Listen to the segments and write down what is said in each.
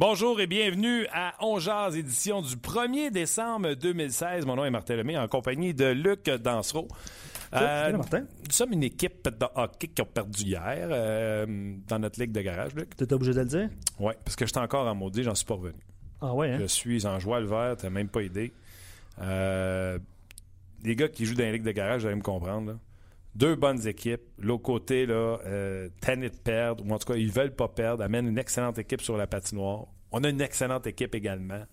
Bonjour et bienvenue à Ongeaz, édition du 1er décembre 2016. Mon nom est Martin Lemay en compagnie de Luc Dansereau. Euh, Martin. Nous sommes une équipe de hockey qui a perdu hier euh, dans notre ligue de garage, Luc. Tu étais obligé de le dire? Oui, parce que j'étais encore en maudit, j'en suis pas revenu. Ah ouais, hein? Je suis en joie le vert, t'as même pas aidé. Euh, les gars qui jouent dans les ligues de garage, vous allez me comprendre. Là. Deux bonnes équipes. L'autre côté, là, euh, de perdre, ou en tout cas, ils veulent pas perdre, amènent une excellente équipe sur la patinoire. On a une excellente équipe également.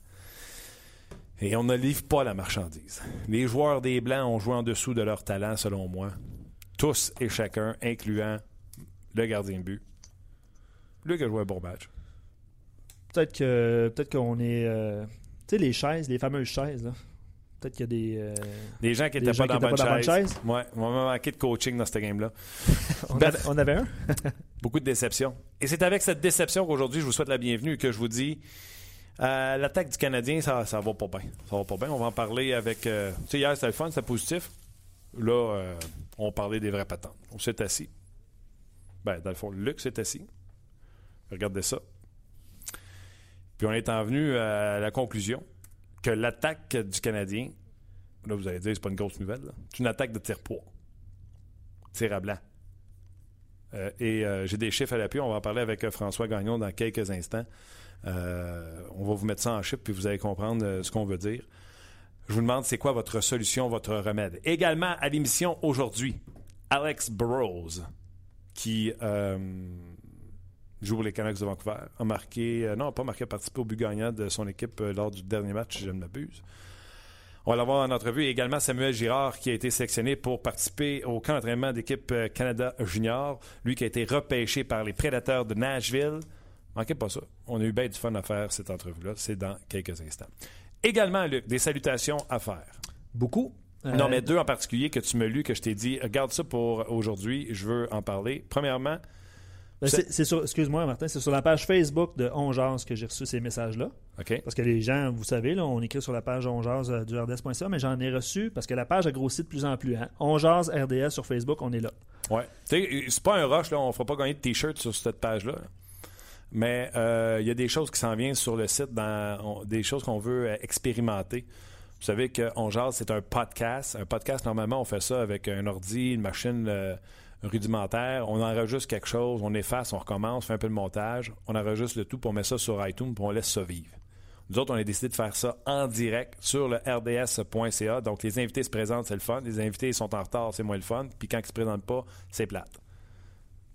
Et on ne livre pas la marchandise. Les joueurs des Blancs ont joué en dessous de leur talent, selon moi. Tous et chacun, incluant le gardien de but. Lui qui a joué un bon match. Peut-être que peut-être qu'on est. Euh, tu sais, les chaises, les fameuses chaises, là. Peut-être qu'il y a des. Euh, des gens qui n'étaient pas, dans, bonne chaise. chaise. Ouais, on m'a manqué de coaching dans ce game-là. on, on, avait un? beaucoup de déception. Et c'est avec cette déception qu'aujourd'hui, je vous souhaite la bienvenue et que je vous dis. Euh, l'attaque du Canadien, ça, ça va pas bien. Ça va pas bien. On va en parler avec. Euh, tu sais, hier, c'était le fun, c'était positif. Là, on parlait des vrais patents. On s'est assis. Ben, dans le fond, Luc s'est assis. Regardez ça. Puis on est en venu à la conclusion que l'attaque du Canadien, là, vous allez dire, c'est pas une grosse nouvelle, c'est une attaque de tir-poids. Tir à blanc. Euh, et euh, j'ai des chiffres à l'appui. On va en parler avec euh, François Gagnon dans quelques instants. on va vous mettre ça en chiffres, puis vous allez comprendre ce qu'on veut dire. Je vous demande, c'est quoi votre solution, votre remède? Également à l'émission aujourd'hui, Alex Burrows, qui joue pour les Canucks de Vancouver, a marqué, euh, non, pas marqué, a participé au but gagnant de son équipe euh, lors du dernier match, si je ne m'abuse. On va l'avoir en entrevue. Et également Samuel Girard, qui a été sélectionné pour participer au camp d'entraînement d'équipe euh, Canada Junior. Lui qui a été repêché par les Prédateurs de Nashville. Manquez pas ça. On a eu bien du fun à faire cette entrevue-là. C'est dans quelques instants. Également, Luc, des salutations à faire. Beaucoup. Non, mais deux en particulier que tu me lus, que je t'ai dit, garde ça pour aujourd'hui, je veux en parler. Premièrement, ben, c'est sur, excuse-moi Martin, c'est sur la page Facebook de Ongeance que j'ai reçu ces messages-là. Parce que les gens, vous savez, là, on écrit sur la page Ongeance euh, du RDS.ca, mais j'en ai reçu parce que la page a grossi de plus en plus. Hein. RDS sur Facebook, on est là. Ouais. c'est pas un rush, là, on ne fera pas gagner de t-shirts sur cette page-là. Mais euh, il y a des choses qui s'en viennent sur le site, dans, des choses qu'on veut euh, expérimenter. Vous savez que c'est un podcast. Un podcast, normalement, on fait ça avec un ordi, une machine rudimentaire. On enregistre quelque chose, on efface, on recommence, on fait un peu de montage, on enregistre le tout, pour on met ça sur iTunes, puis on laisse ça vivre. Nous autres, on a décidé de faire ça en direct sur le rds.ca. Donc, les invités se présentent, c'est le fun. Les invités sont en retard, c'est moins le fun. Puis quand ils se présentent pas, c'est plate.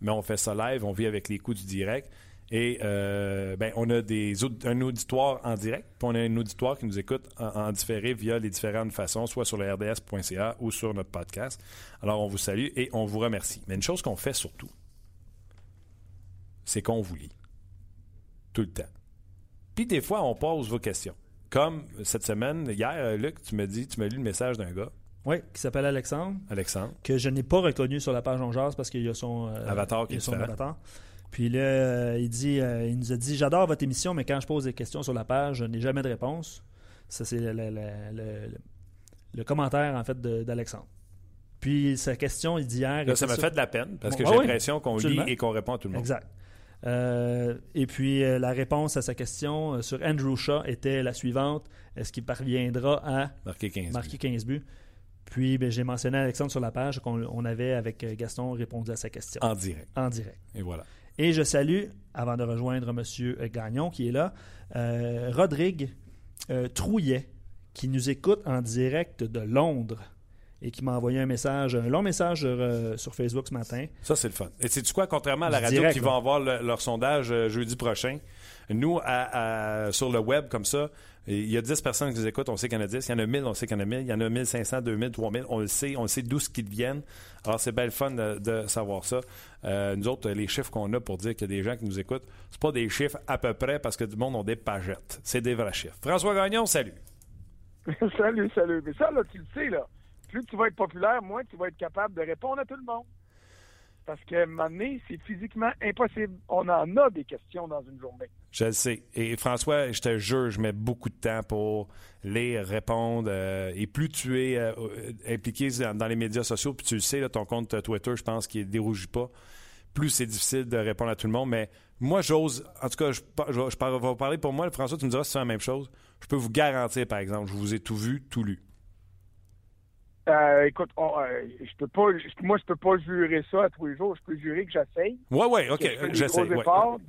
Mais on fait ça live, on vit avec les coups du direct. Et euh, ben, on a des, un auditoire en direct, puis on a un auditoire qui nous écoute en, différé via les différentes façons, soit sur le rds.ca ou sur notre podcast. Alors, on vous salue et on vous remercie. Mais une chose qu'on fait surtout, c'est qu'on vous lit. Tout le temps. Puis des fois, on pose vos questions. Comme cette semaine, hier, Luc, tu me dis, tu m'as lu le message d'un gars. Oui, qui s'appelle Alexandre. Alexandre. Que je n'ai pas reconnu sur la page en parce qu'il y a son euh, avatar qui est son avatar. Puis là, euh, il, dit, euh, il nous a dit J'adore votre émission, mais quand je pose des questions sur la page, je n'ai jamais de réponse. Ça, c'est le, commentaire, en fait, d'Alexandre. Puis sa question, il dit hier. ça m'a fait de la peine, parce que j'ai l'impression qu'on lit et qu'on répond à tout le monde. Exact. Euh, et puis la réponse à sa question sur Andrew Shaw était la suivante Est-ce qu'il parviendra à marquer 15 marquer 15 buts? Puis ben, j'ai mentionné Alexandre sur la page qu'on avait avec Gaston répondu à sa question. En direct. En direct. Et voilà. Et je salue, avant de rejoindre M. Gagnon qui est là, euh, Rodrigue euh, Trouillet, qui nous écoute en direct de Londres et qui m'a envoyé un message, un long message euh, sur Facebook ce matin. Ça, c'est le fun. Et sais-tu quoi, contrairement à la radio qui va avoir leur sondage jeudi prochain, Nous, sur le web, comme ça, il y a 10 personnes qui nous écoutent, on sait qu'il y en a 10. Il y en a 1000, on sait qu'il y en a 1000. Il y en a 1500, 2000, 3000. On le sait, on le sait d'où ce qu'ils viennent. Alors, c'est belle fun de, savoir ça. Euh, nous autres, les chiffres qu'on a pour dire qu'il y a des gens qui nous écoutent, c'est pas des chiffres à peu près parce que du monde ont des pagettes. C'est des vrais chiffres. François Gagnon, salut. salut, salut. Mais ça, là, tu le sais, là. Plus tu vas être populaire, moins tu vas être capable de répondre à tout le monde. Parce que maintenant, c'est physiquement impossible. On en a des questions dans une journée. Je le sais. Et François, je te jure, je mets beaucoup de temps pour lire, répondre. Euh, et plus tu es euh, impliqué dans, les médias sociaux, puis tu le sais, ton compte Twitter, je pense qu'il ne dérougit pas, plus c'est difficile de répondre à tout le monde. Mais moi, j'ose, en tout cas, je, je, je, vais parler pour moi. François, tu me diras si c'est la même chose. Je peux vous garantir, par exemple, je vous ai tout vu, tout lu. Euh, écoute, euh, je peux pas, moi, je peux pas jurer ça à tous les jours. Je peux jurer que j'essaye. Oui, oui, OK, j'essaie.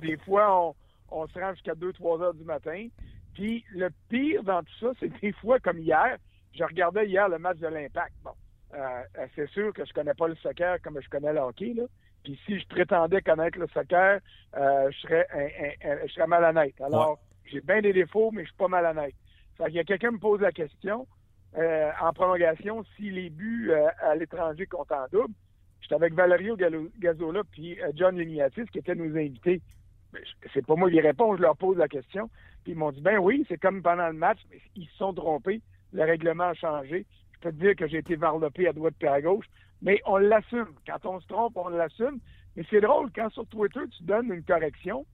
Des fois, on, se rend jusqu'à 2-3 heures du matin. Puis le pire dans tout ça, c'est que des fois, comme hier, je regardais hier le match de l'Impact. Bon, euh, c'est sûr que je connais pas le soccer comme je connais le hockey, là. Puis si je prétendais connaître le soccer, je serais je serais malhonnête. Alors, j'ai bien des défauts, mais je suis pas malhonnête. Fait qu'il y a quelqu'un me pose la question. Euh, en prolongation si les buts euh, à l'étranger comptent en double. J'étais avec Valerio Gazola puis euh, John Liniatis qui étaient nos invités. C'est pas moi qui réponds, je leur pose la question. Puis ils m'ont dit ben oui, c'est comme pendant le match, mais ils se sont trompés. Le règlement a changé. Je peux te dire que j'ai été varlopé à droite et à gauche, mais on l'assume. Quand on se trompe, on l'assume. Mais c'est drôle, quand sur Twitter, tu donnes une correction,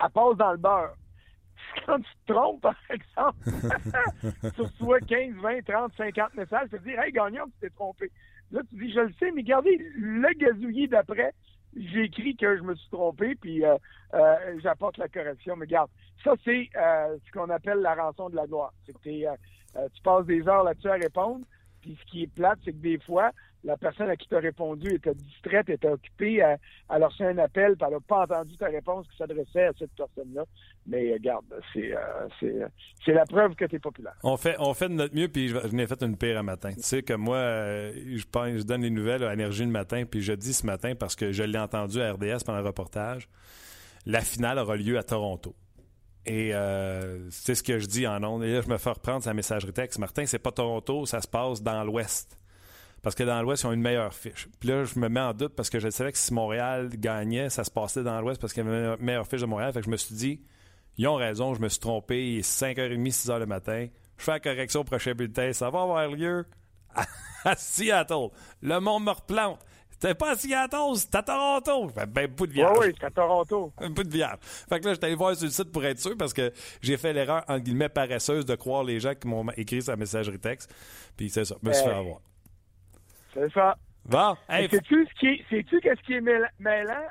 elle passe dans le beurre quand tu te trompes, par exemple, tu reçois 15, 20, 30, 50 messages, tu te dis Hey, gagnant, tu t'es trompé. Là, tu dis Je le sais, mais regardez, le gazouillis d'après, j'ai écrit que je me suis trompé, puis euh, euh, j'apporte la correction. Mais regarde, ça, c'est euh, ce qu'on appelle la rançon de la gloire. C'est que tu passes des heures là-dessus à répondre, puis ce qui est plate, c'est que des fois, la personne à qui tu as répondu était distraite, était occupée, à, à leur un appel, puis elle n'a pas entendu ta réponse qui s'adressait à cette personne-là. Mais regarde, c'est euh, c'est la preuve que tu es populaire. On fait, on fait de notre mieux, puis je, n'ai fait une pire un matin. Tu sais que moi, euh, je, je donne les nouvelles à Énergie le matin, puis je dis ce matin parce que je l'ai entendu à RDS pendant le reportage. La finale aura lieu à Toronto. Et euh, c'est ce que je dis en ondes. Et là, je me fais reprendre sa messagerie texte. Martin, c'est pas Toronto, ça se passe dans l'Ouest. Parce que dans l'Ouest, ils ont une meilleure fiche. Puis là, je me mets en doute parce que je savais que si Montréal gagnait, ça se passait dans l'Ouest parce qu'il y avait une meilleure fiche de Montréal. Fait que je me suis dit, ils ont raison, je me suis trompé. Il est 5h30, 6h le matin. Je fais la correction au prochain bulletin. Ça va avoir lieu à Seattle. Le monde me replante. C'était pas à Seattle, c'était à Toronto. Ben, bout de vierge. Oui, oui, c'était à Toronto. Un bout de vierge. Fait que là, j'étais allé voir sur le site pour être sûr parce que j'ai fait l'erreur, en guillemets, paresseuse de croire les gens qui m'ont écrit sa messagerie texte. Puis c'est ça, je me suis fait avoir. C'est ça. Bon. Sais-tu ce qui est, sais-tu qu'est-ce qui est mêlant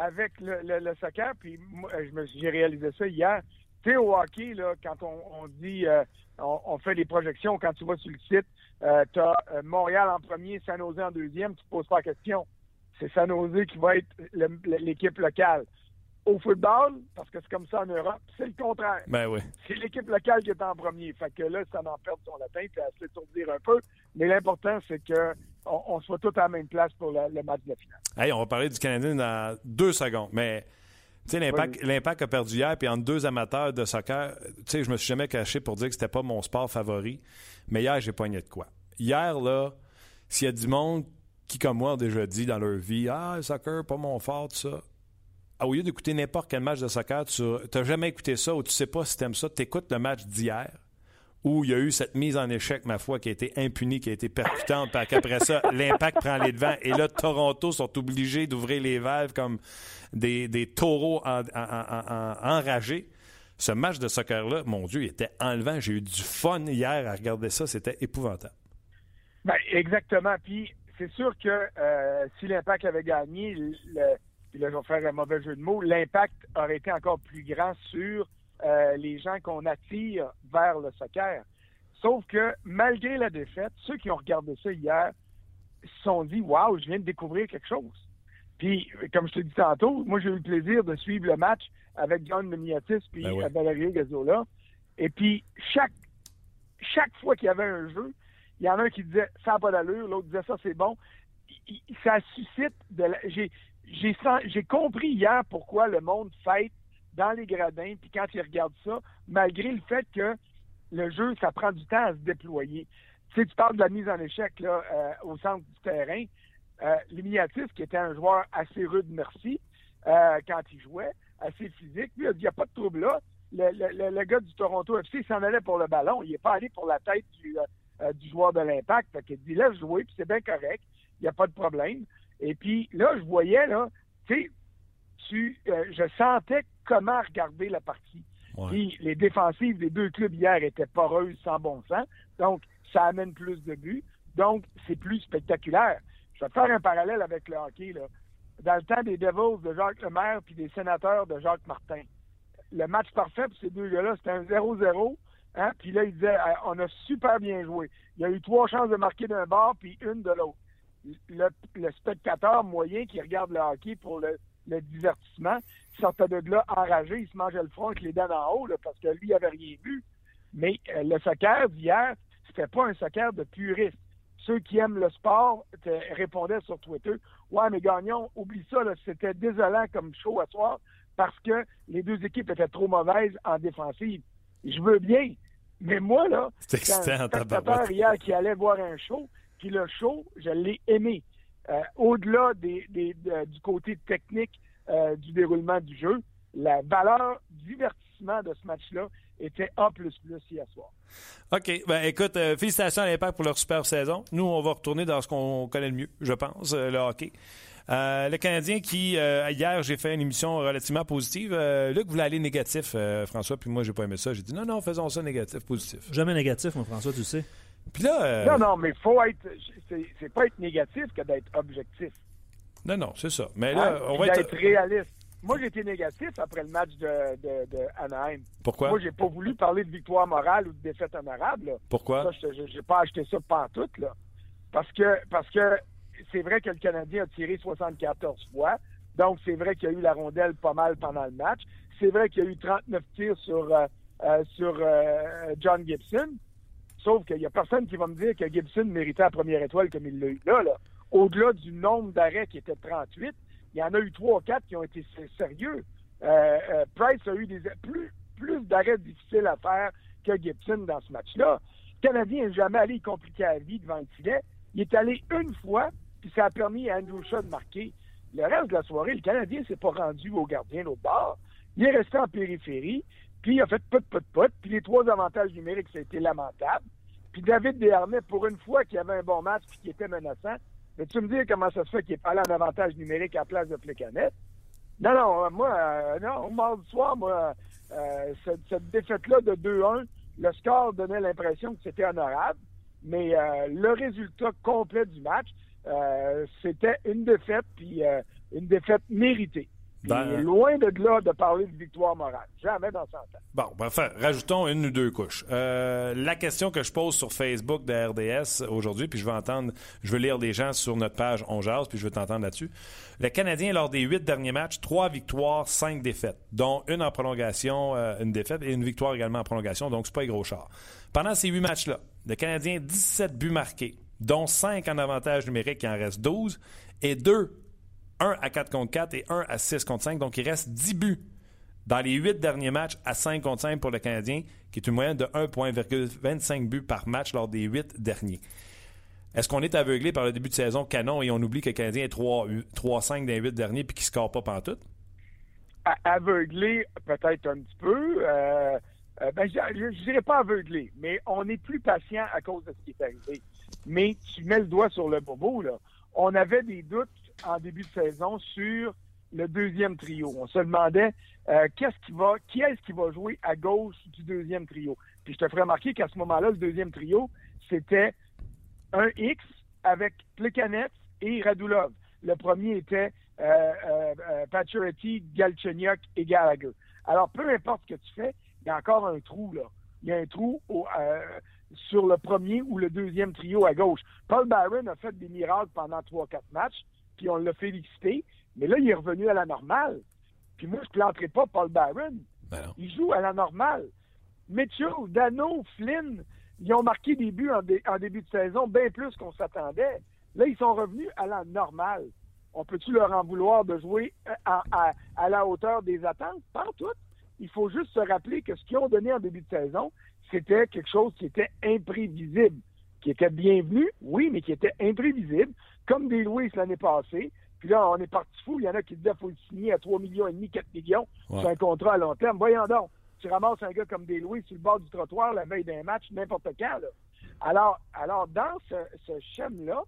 avec le, le, soccer? Puis moi, j'ai réalisé ça hier. Tu sais, au hockey, là, quand on, dit, euh, on, fait des projections, quand tu vas sur le site, euh, tu as euh, Montréal en premier, San Jose en deuxième, tu te poses pas la question. C'est San Jose qui va être l'équipe locale. Au football, parce que c'est comme ça en Europe, c'est le contraire. Ben oui. C'est l'équipe locale qui est en premier. Fait que là, ça en perd son latin, puis à s'étourdir un peu. Mais l'important, c'est que on, soit tous à la même place pour le, match de la finale. Hey, on va parler du Canadien dans deux secondes, mais tu sais, l'impact, a perdu hier, puis entre deux amateurs de soccer, tu sais, je me suis jamais caché pour dire que c'était pas mon sport favori, mais hier, j'ai pogné de quoi. Hier, là, s'il y a du monde qui, comme moi, ont déjà dit dans leur vie, ah, le soccer, pas mon fort, tout ça. Au lieu d'écouter n'importe quel match de soccer, tu n'as jamais écouté ça ou tu sais pas si tu aimes ça, tu écoutes le match d'hier où il y a eu cette mise en échec, ma foi, qui a été impunie, qui a été percutante, puis qu'après ça, l'impact prend les devants. Et là, Toronto sont obligés d'ouvrir les valves comme des, taureaux enragés. Ce match de soccer-là, mon Dieu, il était enlevant. J'ai eu du fun hier à regarder ça. C'était épouvantable. Ben, exactement. Puis, c'est sûr que euh, si l'impact avait gagné, le, puis là, je vais faire un mauvais jeu de mots, l'impact aurait été encore plus grand sur euh, les gens qu'on attire vers le soccer. Sauf que malgré la défaite, ceux qui ont regardé ça hier se sont dit Waouh, je viens de découvrir quelque chose. Puis, comme je te dis tantôt, moi j'ai eu le plaisir de suivre le match avec John Miniatis puis ben Valérie Gazola. Et puis chaque chaque fois qu'il y avait un jeu, il y en a un qui disait ça n'a pas d'allure, l'autre disait ça c'est bon. Ça suscite de la... j'ai j'ai compris hier pourquoi le monde fête dans les gradins, puis quand ils regardent ça, malgré le fait que le jeu, ça prend du temps à se déployer. Tu sais, tu parles de la mise en échec là, euh, au centre du terrain. Euh, qui était un joueur assez rude, merci, euh, quand il jouait, assez physique, lui, il n'y a pas de trouble là. Le, gars du Toronto FC s'en allait pour le ballon. Il n'est pas allé pour la tête du, euh, du joueur de l'Impact. Fait qu'il dit, laisse jouer, puis c'est bien correct. Il n'y a pas de problème. Et puis là, je voyais, là, tu sais, tu, je sentais comment regarder la partie. Puis les défensives des deux clubs hier étaient poreuses sans bon sens. Donc, ça amène plus de buts. Donc, c'est plus spectaculaire. Je vais te faire un parallèle avec le hockey. Là. Dans le temps des Devils de Jacques Lemaire puis des sénateurs de Jacques Martin, le match parfait pour ces deux gars-là, c'était un 0-0. Hein? Puis là, il disait on a super bien joué. Il y a eu trois chances de marquer d'un bord puis une de l'autre. Le, le, spectateur moyen qui regarde le hockey pour le, le divertissement, sortait de là enragé, il se mangeait le front avec les dents en haut parce que lui, il avait rien vu. Mais euh, le soccer d'hier, c'était pas un soccer de puriste. Ceux qui aiment le sport répondaient sur Twitter Ouais, mais Gagnon, oublie ça, c'était désolant comme show à soir parce que les deux équipes étaient trop mauvaises en défensive. Je veux bien. Mais moi, là, c'est un spectateur hier qui allait voir un show, puis le show, je l'ai aimé. Euh, au-delà des, du côté technique euh, du déroulement du jeu, la valeur divertissement de ce match-là était A hier soir. OK. Ben, écoute, euh, félicitations à l'Impact pour leur super saison. Nous, on va retourner dans ce qu'on connaît le mieux, je pense, le hockey. le Canadien qui, hier, j'ai fait une émission relativement positive. Luc voulait aller négatif, François, puis moi, j'ai pas aimé ça. J'ai dit non, non, faisons ça négatif, positif. Jamais négatif, mon François, tu sais. Euh, non, non, mais faut être. C'est pas être négatif que d'être objectif. Non, non, c'est ça. Mais là, on va être... réaliste. Moi, j'ai été négatif après le match de, de, Anaheim. Pourquoi? Moi, j'ai pas voulu parler de victoire morale ou de défaite honorable. Pourquoi? Je j'ai pas acheté ça tout là. Parce que, parce que c'est vrai que le Canadien a tiré 74 fois. Donc, c'est vrai qu'il y a eu la rondelle pas mal pendant le match. C'est vrai qu'il y a eu 39 tirs sur, euh, euh, sur John Gibson. Sauf qu'il n'y a personne qui va me dire que Gibson méritait la première étoile comme il l'a eu là. Au-delà du nombre d'arrêts qui était 38, il y en a eu 3 ou 4 qui ont été sérieux. Euh, euh, Price a eu plus, plus d'arrêts difficiles à faire que Gibson dans ce match-là. Le Canadien n'est jamais allé compliquer la vie devant le filet. Il est allé une fois, puis ça a permis à Andrew Shaw de marquer. Le reste de la soirée, le Canadien ne s'est pas rendu au gardien l'autre bord. Il est resté en périphérie. Puis il a fait put, put. Puis les trois avantages numériques, ça a été lamentable. Puis David Desharnais, pour une fois qu'il avait un bon match puis qu'il était menaçant, mais tu me dis comment ça se fait qu'il est pas allé en avantage numérique à la place de Plecanet? Non, non, moi, euh, non, mardi soir, moi, euh, cette, défaite-là de 2-1, le score donnait l'impression que c'était honorable, mais euh, le résultat complet du match, c'était une défaite, puis une défaite méritée. Ben, loin de là de parler de victoire morale. Jamais dans 100 ans. Bon, ben, enfin, rajoutons une ou deux couches. Euh, la question que je pose sur Facebook de RDS aujourd'hui, puis je vais entendre, je veux lire des gens sur notre page On puis je veux t'entendre là-dessus. Le Canadien, lors des huit derniers matchs, trois victoires, cinq défaites, dont une en prolongation, euh, une défaite, et une victoire également en prolongation, donc c'est pas un gros char. Pendant ces huit matchs-là, le Canadien, 17 buts marqués, dont 5 en avantage numérique, il en reste 12, et deux 1 à 4 contre 4 et 1 à 6 contre 5. Donc, il reste 10 buts dans les 8 derniers matchs à 5 contre 5 pour le Canadien, qui est une moyenne de 1,25 buts par match lors des 8 derniers. Est-ce qu'on est aveuglé par le début de saison canon et on oublie que le Canadien est 3-5 dans les 8 derniers puis qu'il ne score pas pantoute? Aveuglé, peut-être un petit peu. Euh, euh, ben, je ne dirais pas aveuglé, mais on est plus patient à cause de ce qui est arrivé. Mais tu mets le doigt sur le bobo, là. On avait des doutes en début de saison sur le deuxième trio. On se demandait euh, qu'est-ce qui va, qui est-ce qui va jouer à gauche du deuxième trio? Puis je te ferai remarquer qu'à ce moment-là, le deuxième trio, c'était un X avec Plekanec et Radulov. Le premier était euh, euh, euh Galchenyuk et Gallagher. Alors, peu importe ce que tu fais, il y a encore un trou, là. Il y a un trou sur le premier ou le deuxième trio à gauche. Paul Byron a fait des miracles pendant trois, quatre matchs puis on l'a félicité. Mais là, il est revenu à la normale. Puis moi, je ne planterai pas Paul Barron. Ben il joue à la normale. Mitchell, Dano, Flynn, ils ont marqué des buts en, début de saison, bien plus qu'on s'attendait. Là, ils sont revenus à la normale. On peut-tu leur en vouloir de jouer à, la hauteur des attentes? Pas tout. il faut juste se rappeler que ce qu'ils ont donné en début de saison, c'était quelque chose qui était imprévisible, qui était bienvenu, oui, mais qui était imprévisible, comme des Louis l'année passée. Puis là, on est parti fou. Il y en a qui disaient qu'il faut le signer à 3 millions et demi, 4 millions sur un contrat à long terme. Voyons donc, tu ramasses un gars comme des Louis sur le bord du trottoir la veille d'un match, n'importe quand. Alors, alors, dans ce, ce là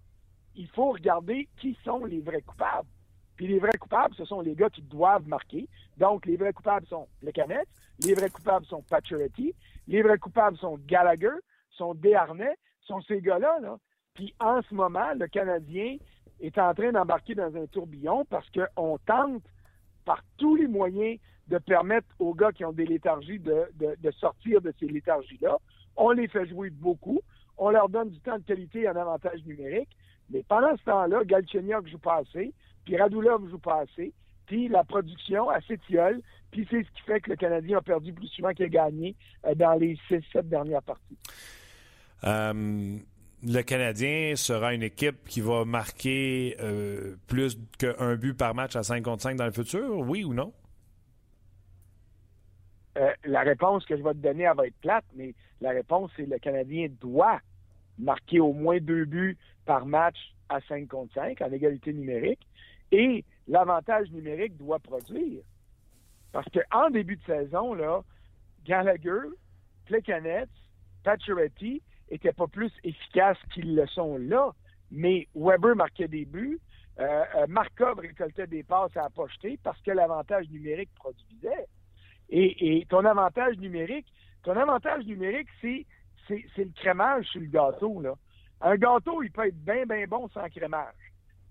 il faut regarder qui sont les vrais coupables. Puis les vrais coupables, ce sont les gars qui doivent marquer. Donc, les vrais coupables sont les Canettes, les vrais coupables sont Pacioretty, les vrais coupables sont Gallagher, sont Desharnais, sont ces gars-là. Là. Puis en ce moment, le Canadien est en train d'embarquer dans un tourbillon parce qu'on tente par tous les moyens de permettre aux gars qui ont des léthargies de, de sortir de ces léthargies-là. On les fait jouer beaucoup. On leur donne du temps de qualité et un avantage numérique. Mais pendant ce temps-là, Galchenyuk joue pas assez, puis Radulov joue pas assez, puis la production s'étiole, puis c'est ce qui fait que le Canadien a perdu plus souvent qu'il a gagné euh, dans les 6-7 dernières parties. Euh, le Canadien sera une équipe qui va marquer euh, plus qu'un but par match à 5 contre 5 dans le futur, oui ou non? la réponse que je vais te donner, elle va être plate, mais la réponse, c'est le Canadien doit marquer au moins deux buts par match à 5 contre 5 en égalité numérique. Et l'avantage numérique doit produire. Parce qu'en début de saison, là, Gallagher, Plekanec, Pacioretty n'étaient pas plus efficaces qu'ils le sont là. Mais Weber marquait des buts, euh, euh, Markov récoltait des passes à pocheter parce que l'avantage numérique produisait. Et, ton avantage numérique, ton avantage numérique, c'est, c'est, c'est le crémage sur le gâteau. Là. Un gâteau, il peut être bien, bien bon sans crémage.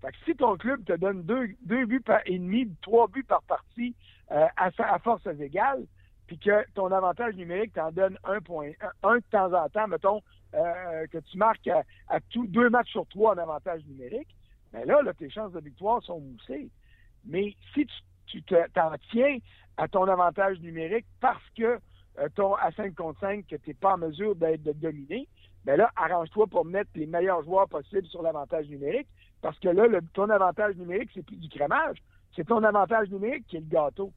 Fait que si ton club te donne deux, deux buts par, et demi, trois buts par partie euh, à, à forces égales, puis que ton avantage numérique t'en donne un point, un, de temps en temps, mettons, euh, que tu marques à, tous deux matchs sur trois en avantage numérique, bien là, là, tes chances de victoire sont moussées. Mais si tu, t'en tiens à ton avantage numérique parce que euh, ton à 5 contre 5 que tu n'es pas en mesure d'être de dominer, bien là, arrange-toi pour mettre les meilleurs joueurs possibles sur l'avantage numérique, parce que là, le, ton avantage numérique, c'est plus du crémage. C'est ton avantage numérique qui est le gâteau.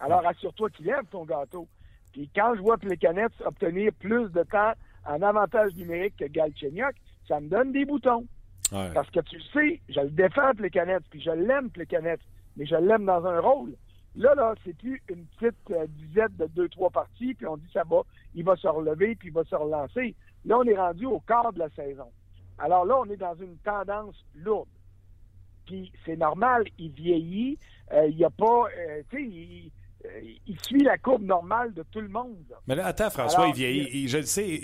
Alors, assure-toi qu'il lève ton gâteau. Puis quand je vois Plekanec obtenir plus de temps en avantage numérique que Galchenyuk, ça me donne des boutons. Parce que tu sais, je le défends Plekanec, puis je l'aime Plekanec, mais je l'aime dans un rôle. Là, là, c'est plus une petite euh, dizaine de deux, trois parties, puis on dit ça va, il va se relever, puis il va se relancer. Là, on est rendu au quart de la saison. Alors là, on est dans une tendance lourde. Puis c'est normal, il vieillit, euh, il n'y a pas, euh, tu sais, il, suit la courbe normale de tout le monde. Mais là, attends, François, il vieillit. je le sais,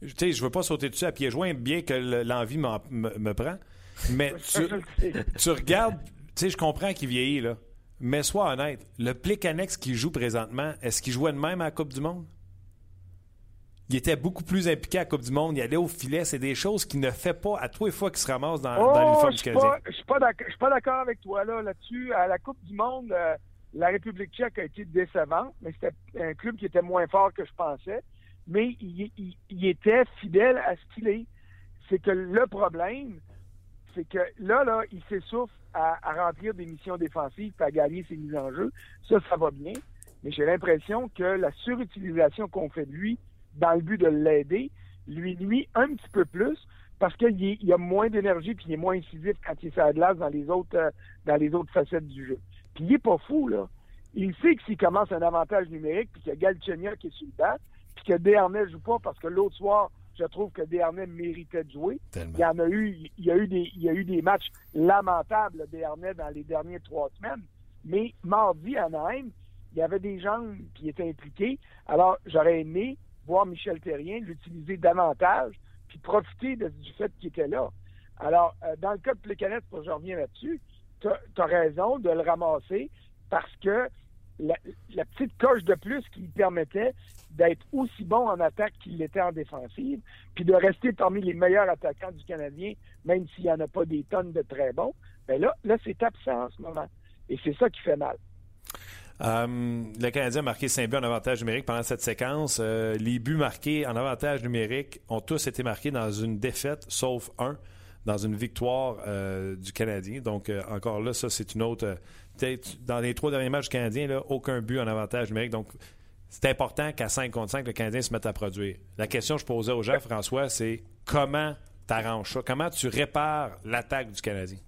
tu sais, je veux pas sauter dessus à pieds joints, bien que l'envie me, prend. Mais tu, tu regardes, tu sais, je comprends qu'il vieillit, là. Mais sois honnête, le Plicanex qui joue présentement, est-ce qu'il jouait de même à la Coupe du Monde? Il était beaucoup plus impliqué à la Coupe du Monde. Il allait au filet. C'est des choses qu'il ne fait pas à tous les fois qu'il se ramasse dans, oh, l'uniforme du Canadien. Je ne suis pas d'accord avec toi là, là-dessus. À la Coupe du Monde, euh, la République tchèque a été décevante, mais c'était un club qui était moins fort que je pensais. Mais il, était fidèle à ce qu'il est. C'est que le problème, c'est que là, là, il s'essouffle à, remplir des missions défensives à gagner ses mises en jeu. Ça, ça va bien. Mais j'ai l'impression que la surutilisation qu'on fait de lui dans le but de l'aider lui nuit un petit peu plus parce qu'il a moins d'énergie puis il est moins incisif quand il fait glace dans les autres euh, dans les autres facettes du jeu. Puis il est pas fou, là. Il sait que s'il commence un avantage numérique, puis que Galchenia qui est sur le banc, puis que Desharnais joue pas parce que l'autre soir, je trouve que Desharnais méritait de jouer. Il y en a eu, il y a eu des, il y a eu des matchs lamentables, Desharnais, dans les dernières trois semaines. Mais mardi à Naïm, il y avait des gens qui étaient impliqués. Alors, j'aurais aimé voir Michel Terrien l'utiliser davantage, puis profiter du fait qu'il était là. Alors, euh, dans le cas de Plécanet, pour je reviens là-dessus, tu as, raison de le ramasser parce que la, petite coche de plus qui lui permettait d'être aussi bon en attaque qu'il l'était en défensive, puis de rester parmi les meilleurs attaquants du Canadien, même s'il n'y en a pas des tonnes de très bons, bien là, là c'est absent en ce moment. Et c'est ça qui fait mal. Euh, le Canadien a marqué 5 buts en avantage numérique pendant cette séquence. Euh, les buts marqués en avantage numérique ont tous été marqués dans une défaite, sauf un dans une victoire du Canadien. Donc, encore là, ça, c'est une autre. dans les trois derniers matchs du Canadien, là, aucun but en avantage numérique. Donc, c'est important qu'à 5 contre 5, le Canadien se mette à produire. La question que je posais aux gens, François, c'est comment tu arranges ça? Comment tu répares l'attaque du Canadien?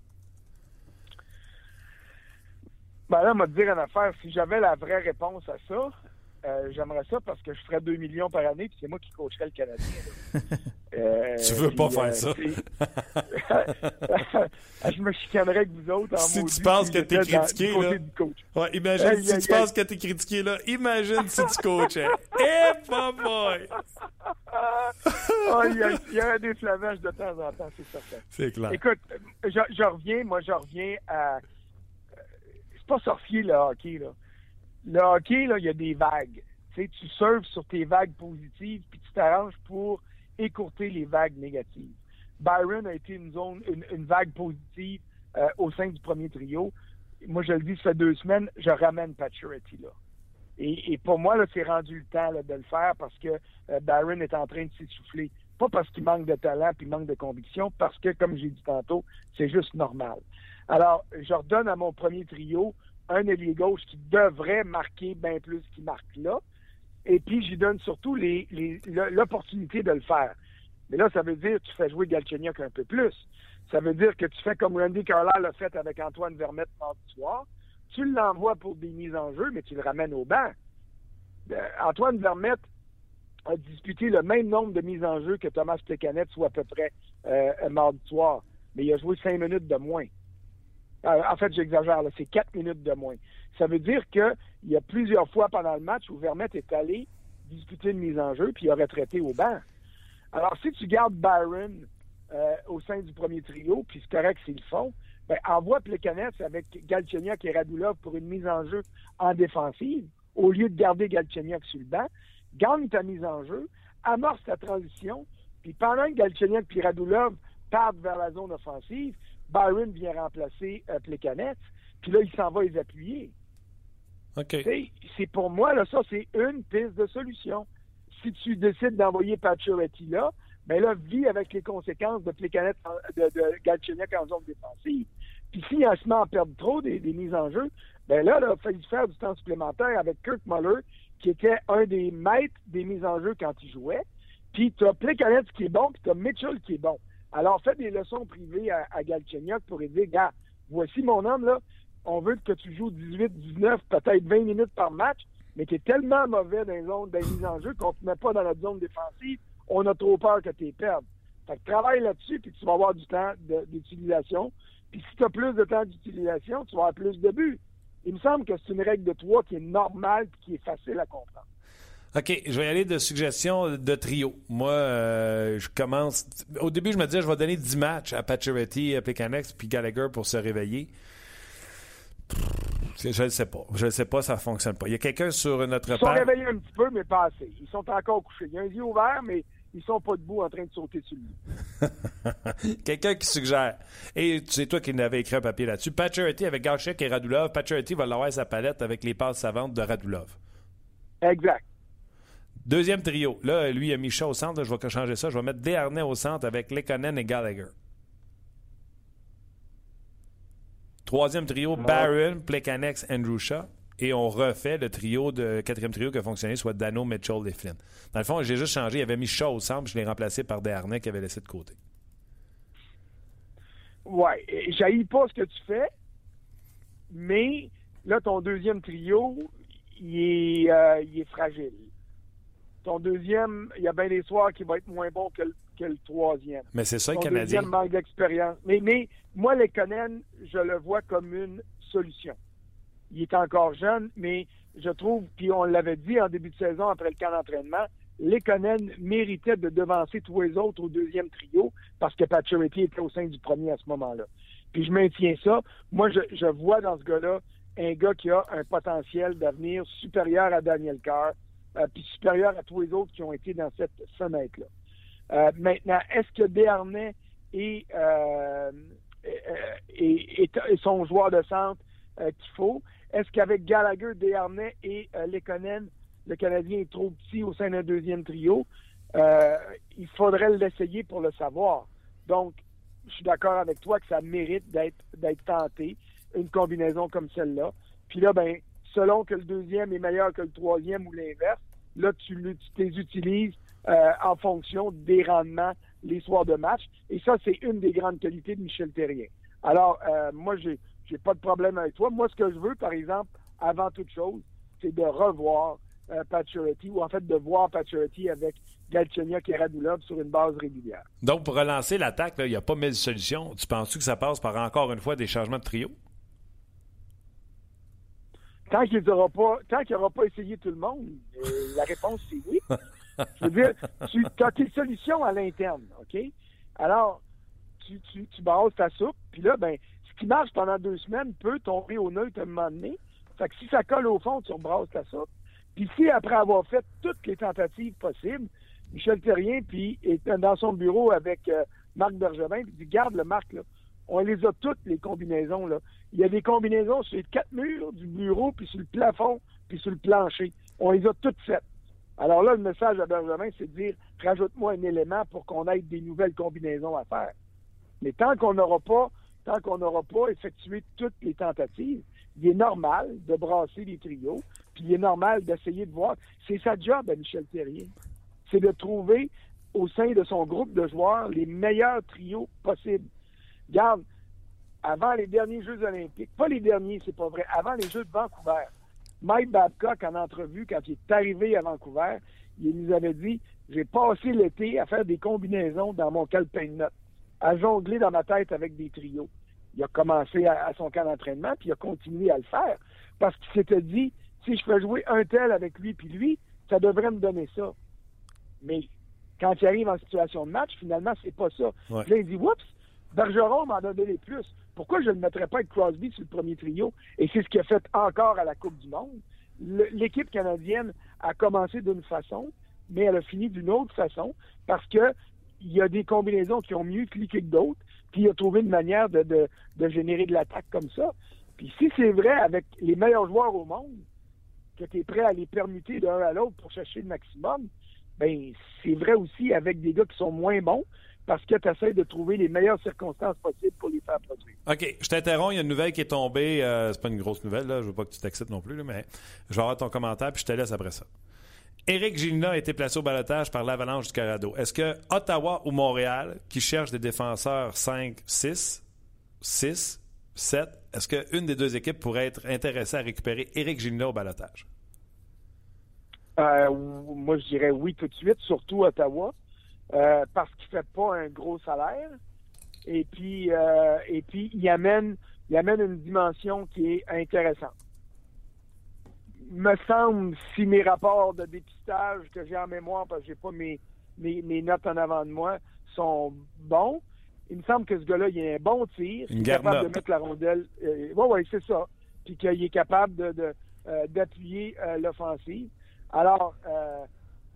Ben là, on va te dire une affaire. Si j'avais la vraie réponse à ça, euh, j'aimerais ça parce que je ferais 2 millions par année, puis c'est moi qui coacherais le Canadien. euh, tu veux pas faire euh, ça? je me chicanerais avec vous autres. En si tu penses que t'es critiqué, là. Ouais, imagine si tu penses que t'es critiqué, là. Imagine si tu coachais. Eh, pas boy! il, y a, un déflammage de temps en temps, c'est certain. C'est clair. Écoute, je, je reviens, moi, je reviens à. C'est pas sorcier le hockey, là le hockey, là, il y a des vagues. Tu surfes sur tes vagues positives, puis tu t'arranges pour écourter les vagues négatives. Byron a été une zone, une, vague positive euh, au sein du premier trio. Moi, je le dis, ça fait deux semaines, je ramène Pacioretty là. Et, pour moi, là, c'est rendu le temps de le faire parce que euh, Byron est en train de s'essouffler. Pas parce qu'il manque de talent puis manque de conviction, parce que, comme j'ai dit tantôt, c'est juste normal. Alors, je redonne à mon premier trio un ailier gauche qui devrait marquer bien plus qu'il marque là. Et puis, j'y donne surtout l'opportunité de le faire. Mais là, ça veut dire que tu fais jouer Galchenyuk un peu plus. Ça veut dire que tu fais comme Randy Carlisle l'a fait avec Antoine Vermette mardi soir. Tu l'envoies pour des mises en jeu, mais tu le ramènes au banc. Euh, Antoine Vermette a disputé le même nombre de mises en jeu que Thomas Plecanet, soit à peu près euh, mardi soir. Mais il a joué cinq minutes de moins. Euh, en fait, j'exagère, c'est quatre minutes de moins. Ça veut dire qu'il y a plusieurs fois pendant le match où Vermette est allé disputer une mise en jeu, puis il aurait traité au banc. Alors, si tu gardes Byron euh, au sein du premier trio, puis c'est correct s'ils le font, ben, envoie Plekanec avec Galchenyuk et Radulov pour une mise en jeu en défensive, au lieu de garder Galchenyuk sur le banc. Gagne ta mise en jeu, amorce ta transition, puis pendant que Galchenyuk et Radulov partent vers la zone offensive, Byron vient remplacer euh, puis là, il s'en va les appuyer. OK. C'est pour moi, là, ça, c'est une piste de solution. Si tu décides d'envoyer Pacioretty là, ben là, vis avec les conséquences de Plecanet, de, de en zone défensive. Puis s'il se met à perdre trop des, mises en jeu, ben là, il a fallu faire du temps supplémentaire avec Kirk Muller, qui était un des maîtres des mises en jeu quand il jouait. Puis tu as Plecanet qui est bon, puis tu as Mitchell qui est bon. Alors, fais des leçons privées à, à Galchenyuk pour lui dire, gars, voici mon homme, là, on veut que tu joues 18, 19, peut-être 20 minutes par match, mais tu es tellement mauvais dans les zones de mise en jeu qu'on ne te met pas dans notre zone défensive, on a trop peur que tu perdes. Fait que travaille là-dessus, puis tu vas avoir du temps d'utilisation. Puis si tu as plus de temps d'utilisation, tu vas avoir plus de buts. Il me semble que c'est une règle de trois qui est normale et qui est facile à comprendre. OK, je vais y aller de suggestions de trio. Moi, euh, je commence. Au début, je me disais, je vais donner 10 matchs à Pacioretty, Plekanex puis Gallagher pour se réveiller. Je ne sais pas. Je ne sais pas, ça ne fonctionne pas. Il y a quelqu'un sur notre Ils sont réveillés un petit peu, mais pas assez. Ils sont encore couchés. Il y a un yeux ouvert, mais ils sont pas debout en train de sauter sur lui. quelqu'un qui suggère. Et c'est toi qui n'avais écrit un papier là-dessus. Pacioretty avec Gauchek et Radulov. Pacioretty va l'avoir sa palette avec les passes savantes de Radulov. Exact. Deuxième trio. Là, lui, il a mis au centre. je vais changer ça. Je vais mettre Desharnais au centre avec Lekonen et Gallagher. Troisième trio, Barron, Plekanex, Andrew Shaw. Et on refait le trio de quatrième trio qui a fonctionné, soit Dano, Mitchell et Flynn. Dans le fond, j'ai juste changé. Il avait mis Shaw au centre, je l'ai remplacé par Desharnais qui avait laissé de côté. Ouais, j'haïs pas ce que tu fais, mais là, ton deuxième trio, il est, euh, il est fragile. Ton deuxième, il y a bien des soirs qui vont être moins bon que le, troisième. Mais c'est ça, le Canadien. deuxième manque d'expérience. Mais, mais moi, les Conan, je le vois comme une solution. Il est encore jeune, mais je trouve, puis on l'avait dit en début de saison après le camp d'entraînement, les Conan méritaient de devancer tous les autres au deuxième trio parce que Paturity était au sein du premier à ce moment-là. Puis je maintiens ça. Moi, je, je vois dans ce gars-là un gars qui a un potentiel d'avenir supérieur à Daniel Carr, euh, puis supérieur à tous les autres qui ont été dans cette fenêtre-là. Euh, maintenant, est-ce que Desharnais et, euh, son joueur de centre qu'il faut? Est-ce qu'avec Gallagher, Desharnais et Lekonen, le Canadien est trop petit au sein d'un deuxième trio? il faudrait l'essayer pour le savoir. Donc, je suis d'accord avec toi que ça mérite d'être d'être tenté, une combinaison comme celle-là. Puis là, ben, selon que le deuxième est meilleur que le troisième ou l'inverse, là, tu, tu les utilises euh, en fonction des rendements les soirs de match. Et ça, c'est une des grandes qualités de Michel Terrien. Alors, euh, moi, j'ai j'ai pas de problème avec toi. Moi, ce que je veux, par exemple, avant toute chose, c'est de revoir euh, ou en fait de voir Paturity avec Galchenyuk et Radulov sur une base régulière. Donc, pour relancer l'attaque, il n'y a pas mille solutions. Tu penses-tu que ça passe par encore une fois des changements de trio? Tant qu'il n'aura pas, tant qu'il pas essayé tout le monde, euh, la réponse c'est oui. Je veux dire, tu as tes solutions à l'interne, OK? Alors, tu, tu, ta soupe, puis là, ben, ce qui marche pendant deux semaines peut tomber au neutre à un moment donné. Fait que si ça colle au fond, tu rebrasses ta soupe. Puis si, après avoir fait toutes les tentatives possibles, Michel Terrien, puis est dans son bureau avec euh, Marc Bergevin, puis dit, garde le Marc, là. On les a toutes, les combinaisons, là. Il y a des combinaisons sur les quatre murs du bureau, puis sur le plafond, puis sur le plancher. On les a toutes faites. Alors là, le message à Benjamin, c'est de dire rajoute-moi un élément pour qu'on ait des nouvelles combinaisons à faire. Mais tant qu'on n'aura pas, tant qu'on n'aura pas effectué toutes les tentatives, il est normal de brasser les trios, puis il est normal d'essayer de voir. C'est sa job à Michel Terrier. C'est de trouver au sein de son groupe de joueurs les meilleurs trios possibles. Regarde, avant les derniers Jeux olympiques, pas les derniers, c'est pas vrai, avant les Jeux de Vancouver, Mike Babcock, en entrevue, quand il est arrivé à Vancouver, il nous avait dit J'ai passé l'été à faire des combinaisons dans mon calepin de notes, à jongler dans ma tête avec des trios. Il a commencé à, son camp d'entraînement, puis il a continué à le faire. Parce qu'il s'était dit Si je fais jouer un tel avec lui puis lui, ça devrait me donner ça. Mais quand il arrive en situation de match, finalement, c'est pas ça. Là, il dit Oups, Bergeron m'en a donné plus. Pourquoi je ne mettrais pas avec Crosby sur le premier trio? Et c'est ce qu'il a fait encore à la Coupe du Monde. L'équipe canadienne a commencé d'une façon, mais elle a fini d'une autre façon parce que il y a des combinaisons qui ont mieux cliqué que d'autres, puis il a trouvé une manière de, générer de l'attaque comme ça. Puis si c'est vrai avec les meilleurs joueurs au monde, que tu es prêt à les permuter d'un à l'autre pour chercher le maximum, ben c'est vrai aussi avec des gars qui sont moins bons, parce que tu essaies de trouver les meilleures circonstances possibles pour les faire produire. OK, je t'interromps. Il y a une nouvelle qui est tombée. Euh, c'est pas une grosse nouvelle, là. je veux pas que tu t'excites non plus, mais je vais avoir ton commentaire puis je te laisse après ça. Éric Gilna a été placé au balotage par l'Avalanche du Colorado. Est-ce que Ottawa ou Montréal, qui cherchent des défenseurs 5, 6, 6, 7, est-ce qu'une des deux équipes pourrait être intéressée à récupérer Éric Gilna au balotage? Euh, moi, je dirais oui tout de suite, surtout Ottawa. Euh, parce qu'il fait pas un gros salaire. Et puis, euh, et puis il amène, il amène une dimension qui est intéressante. Me semble, si mes rapports de dépistage que j'ai en mémoire, parce que j'ai pas mes, mes, notes en avant de moi, sont bons, il me semble que ce gars-là, il a un bon tir, il est capable de mettre la rondelle. Euh, oui, oui, c'est ça. Puis qu'il est capable de, d'appuyer l'offensive. Alors,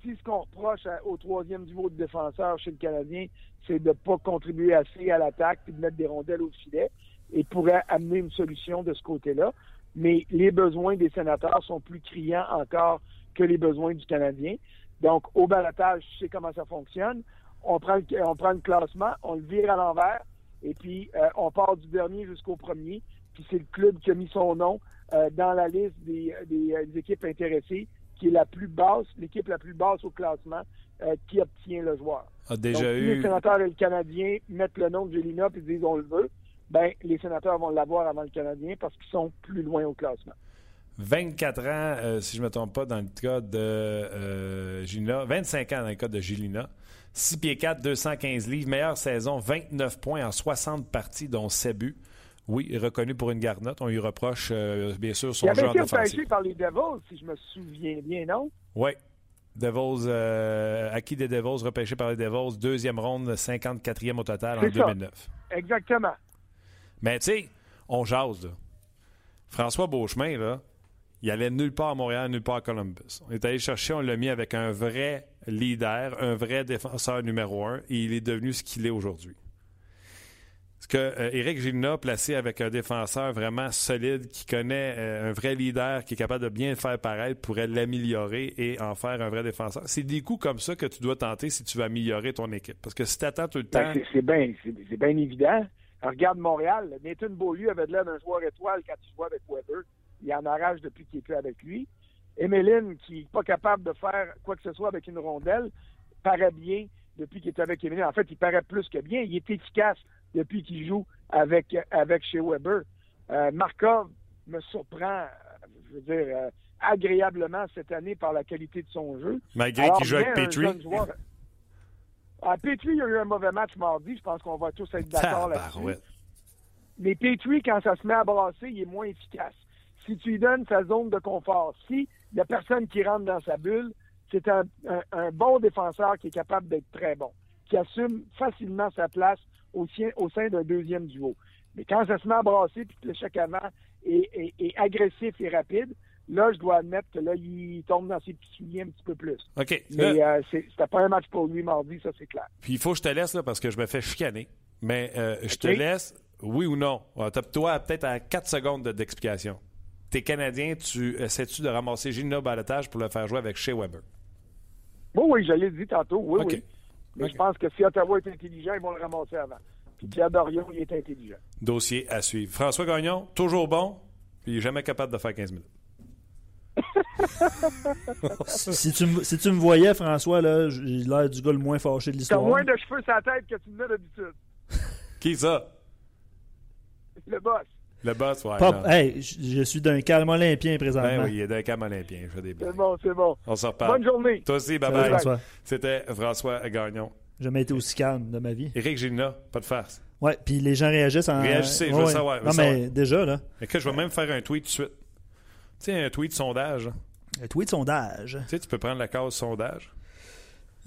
si ce qu'on reproche au troisième niveau de défenseur chez le Canadien, c'est de ne pas contribuer assez à l'attaque et de mettre des rondelles au filet, et pourrait amener une solution de ce côté-là. Mais les besoins des sénateurs sont plus criants encore que les besoins du Canadien. Donc, au balatage, tu sais comment ça fonctionne. On prend le, on prend le classement, on le vire à l'envers, et puis euh, on part du dernier jusqu'au premier. Puis c'est le club qui a mis son nom euh, dans la liste des, des équipes intéressées qui est la plus basse, l'équipe la plus basse au classement euh, qui obtient le joueur. A déjà eu... si les sénateurs et le Canadien mettent le nom de Jelina et disent on le veut, ben les sénateurs vont l'avoir avant le Canadien parce qu'ils sont plus loin au classement. 24 ans, euh, si je ne me trompe pas, dans le cas de euh, 25 ans dans le cas de Gilina. 6 pieds 4, 215 livres, meilleure saison, 29 points en 60 parties, dont 7 buts. Oui, reconnu pour une garnotte. On lui reproche, euh, bien sûr, son joueur défensif. Il avait été par les Devils, si je me souviens bien, non? Oui. Devils, euh, acquis des Devils, repêché par les Devils, deuxième ronde, 54e au total en 2009. Exactement. Mais tu sais, on jase, là. François Beauchemin, là, il allait nulle part à Montréal, nulle part à Columbus. On est allé chercher, on l'a mis avec un vrai leader, un vrai défenseur numéro un, et il est devenu ce qu'il est aujourd'hui Est-ce que Eric Gilna, placé avec un défenseur vraiment solide, qui connaît un vrai leader, qui est capable de bien le faire paraître, pourrait l'améliorer et en faire un vrai défenseur? C'est des coups comme ça que tu dois tenter si tu veux améliorer ton équipe. Parce que si tu attends tout le ben, temps. c'est bien bien évident. regarde Montréal. Nathan Beaulieu avait de l'air d'un joueur étoile quand il jouait avec Weber. Il en arrache depuis qu'il est plus avec lui. Emeline, qui n'est pas capable de faire quoi que ce soit avec une rondelle, paraît bien depuis qu'il est avec Emeline. En fait, il paraît plus que bien. Il est efficace depuis qu'il joue avec, avec chez Weber. Euh, Markov me surprend, je veux dire, euh, agréablement cette année par la qualité de son jeu. Malgré qu'il joue avec Petrie. Ah, Petrie, il a eu un mauvais match mardi. Je pense qu'on va tous être d'accord là-dessus. Mais Petrie, quand ça se met à brasser, il est moins efficace. Si tu lui donnes sa zone de confort, si il n'y a personne qui rentre dans sa bulle, c'est un, bon défenseur qui est capable d'être très bon, qui assume facilement sa place au, au sein d'un deuxième duo. Mais quand ça se met à brasser puis que l'échec avant est, agressif et rapide, là, je dois admettre que là, il tombe dans ses petits souliers un petit peu plus. OK. Mais euh, c'était pas un match pour lui mardi, ça, c'est clair. Puis il faut que je te laisse, là, parce que je me fais chicaner. Mais euh, je te laisse, oui ou non? Toi, peut-être à 4 secondes d'explication t'es Canadien, tu essaies-tu de ramasser Gina Balotage pour le faire jouer avec Shea Weber? Oui, oui, je l'ai dit tantôt, oui, oui. Mais je pense que si Ottawa est intelligent, ils vont le ramasser avant. Puis Pierre Dorion, il est intelligent. Dossier à suivre. François Gagnon, toujours bon, puis jamais capable de faire 15 minutes. si, tu, si tu me voyais, François, là, j'ai l'air du gars le moins fâché de l'histoire. T'as moins de cheveux sur la tête que tu me mets d'habitude. Qui ça? Le boss. Le boss, ouais. Pop, hey, je, suis d'un calme olympien présentement. Ben oui, il est d'un calme olympien. Je fais des C'est bon, c'est bon. On s'en reparle. Bonne journée. Toi aussi, bye bye. C'était François Gagnon. J'ai jamais été aussi calme de ma vie. Éric Gilna, pas de farce. Ouais, puis les gens réagissent en. Réagissez, je veux savoir. non, mais déjà, là. Et que je vais même faire un tweet tout de suite. Tu sais, un tweet sondage. Un tweet sondage. Tu sais, tu peux prendre la case sondage.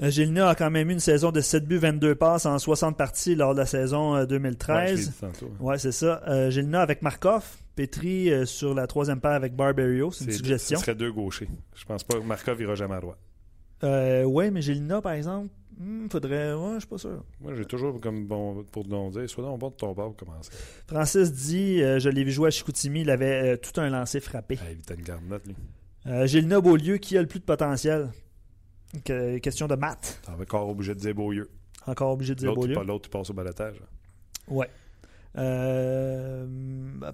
Euh, Gilna a quand même eu une saison de 7 buts, 22 passes en 60 parties lors de la saison 2013. Euh, ouais, ouais c'est ça. Euh, Gilna avec Markov, Petri sur la troisième paire avec Barberio, c'est une suggestion. Ce serait deux gauchers. Je pense pas que Markov ira jamais à droite. Euh, oui, mais Gilna, par exemple, hmm, faudrait. Ouais, je suis pas sûr. Moi, j'ai toujours comme bon pour te dire, sois donc bon de ton bord pour commencer. Francis dit je l'ai vu jouer à Chicoutimi, il avait tout un lancer frappé. il était une garnotte, lui. Gilna Beaulieu, qui a le plus de potentiel? Question de maths. T'es encore obligé de dire Beaulieu. Encore obligé de dire Beaulieu. L'autre, tu passes au balotage. Ouais. Euh,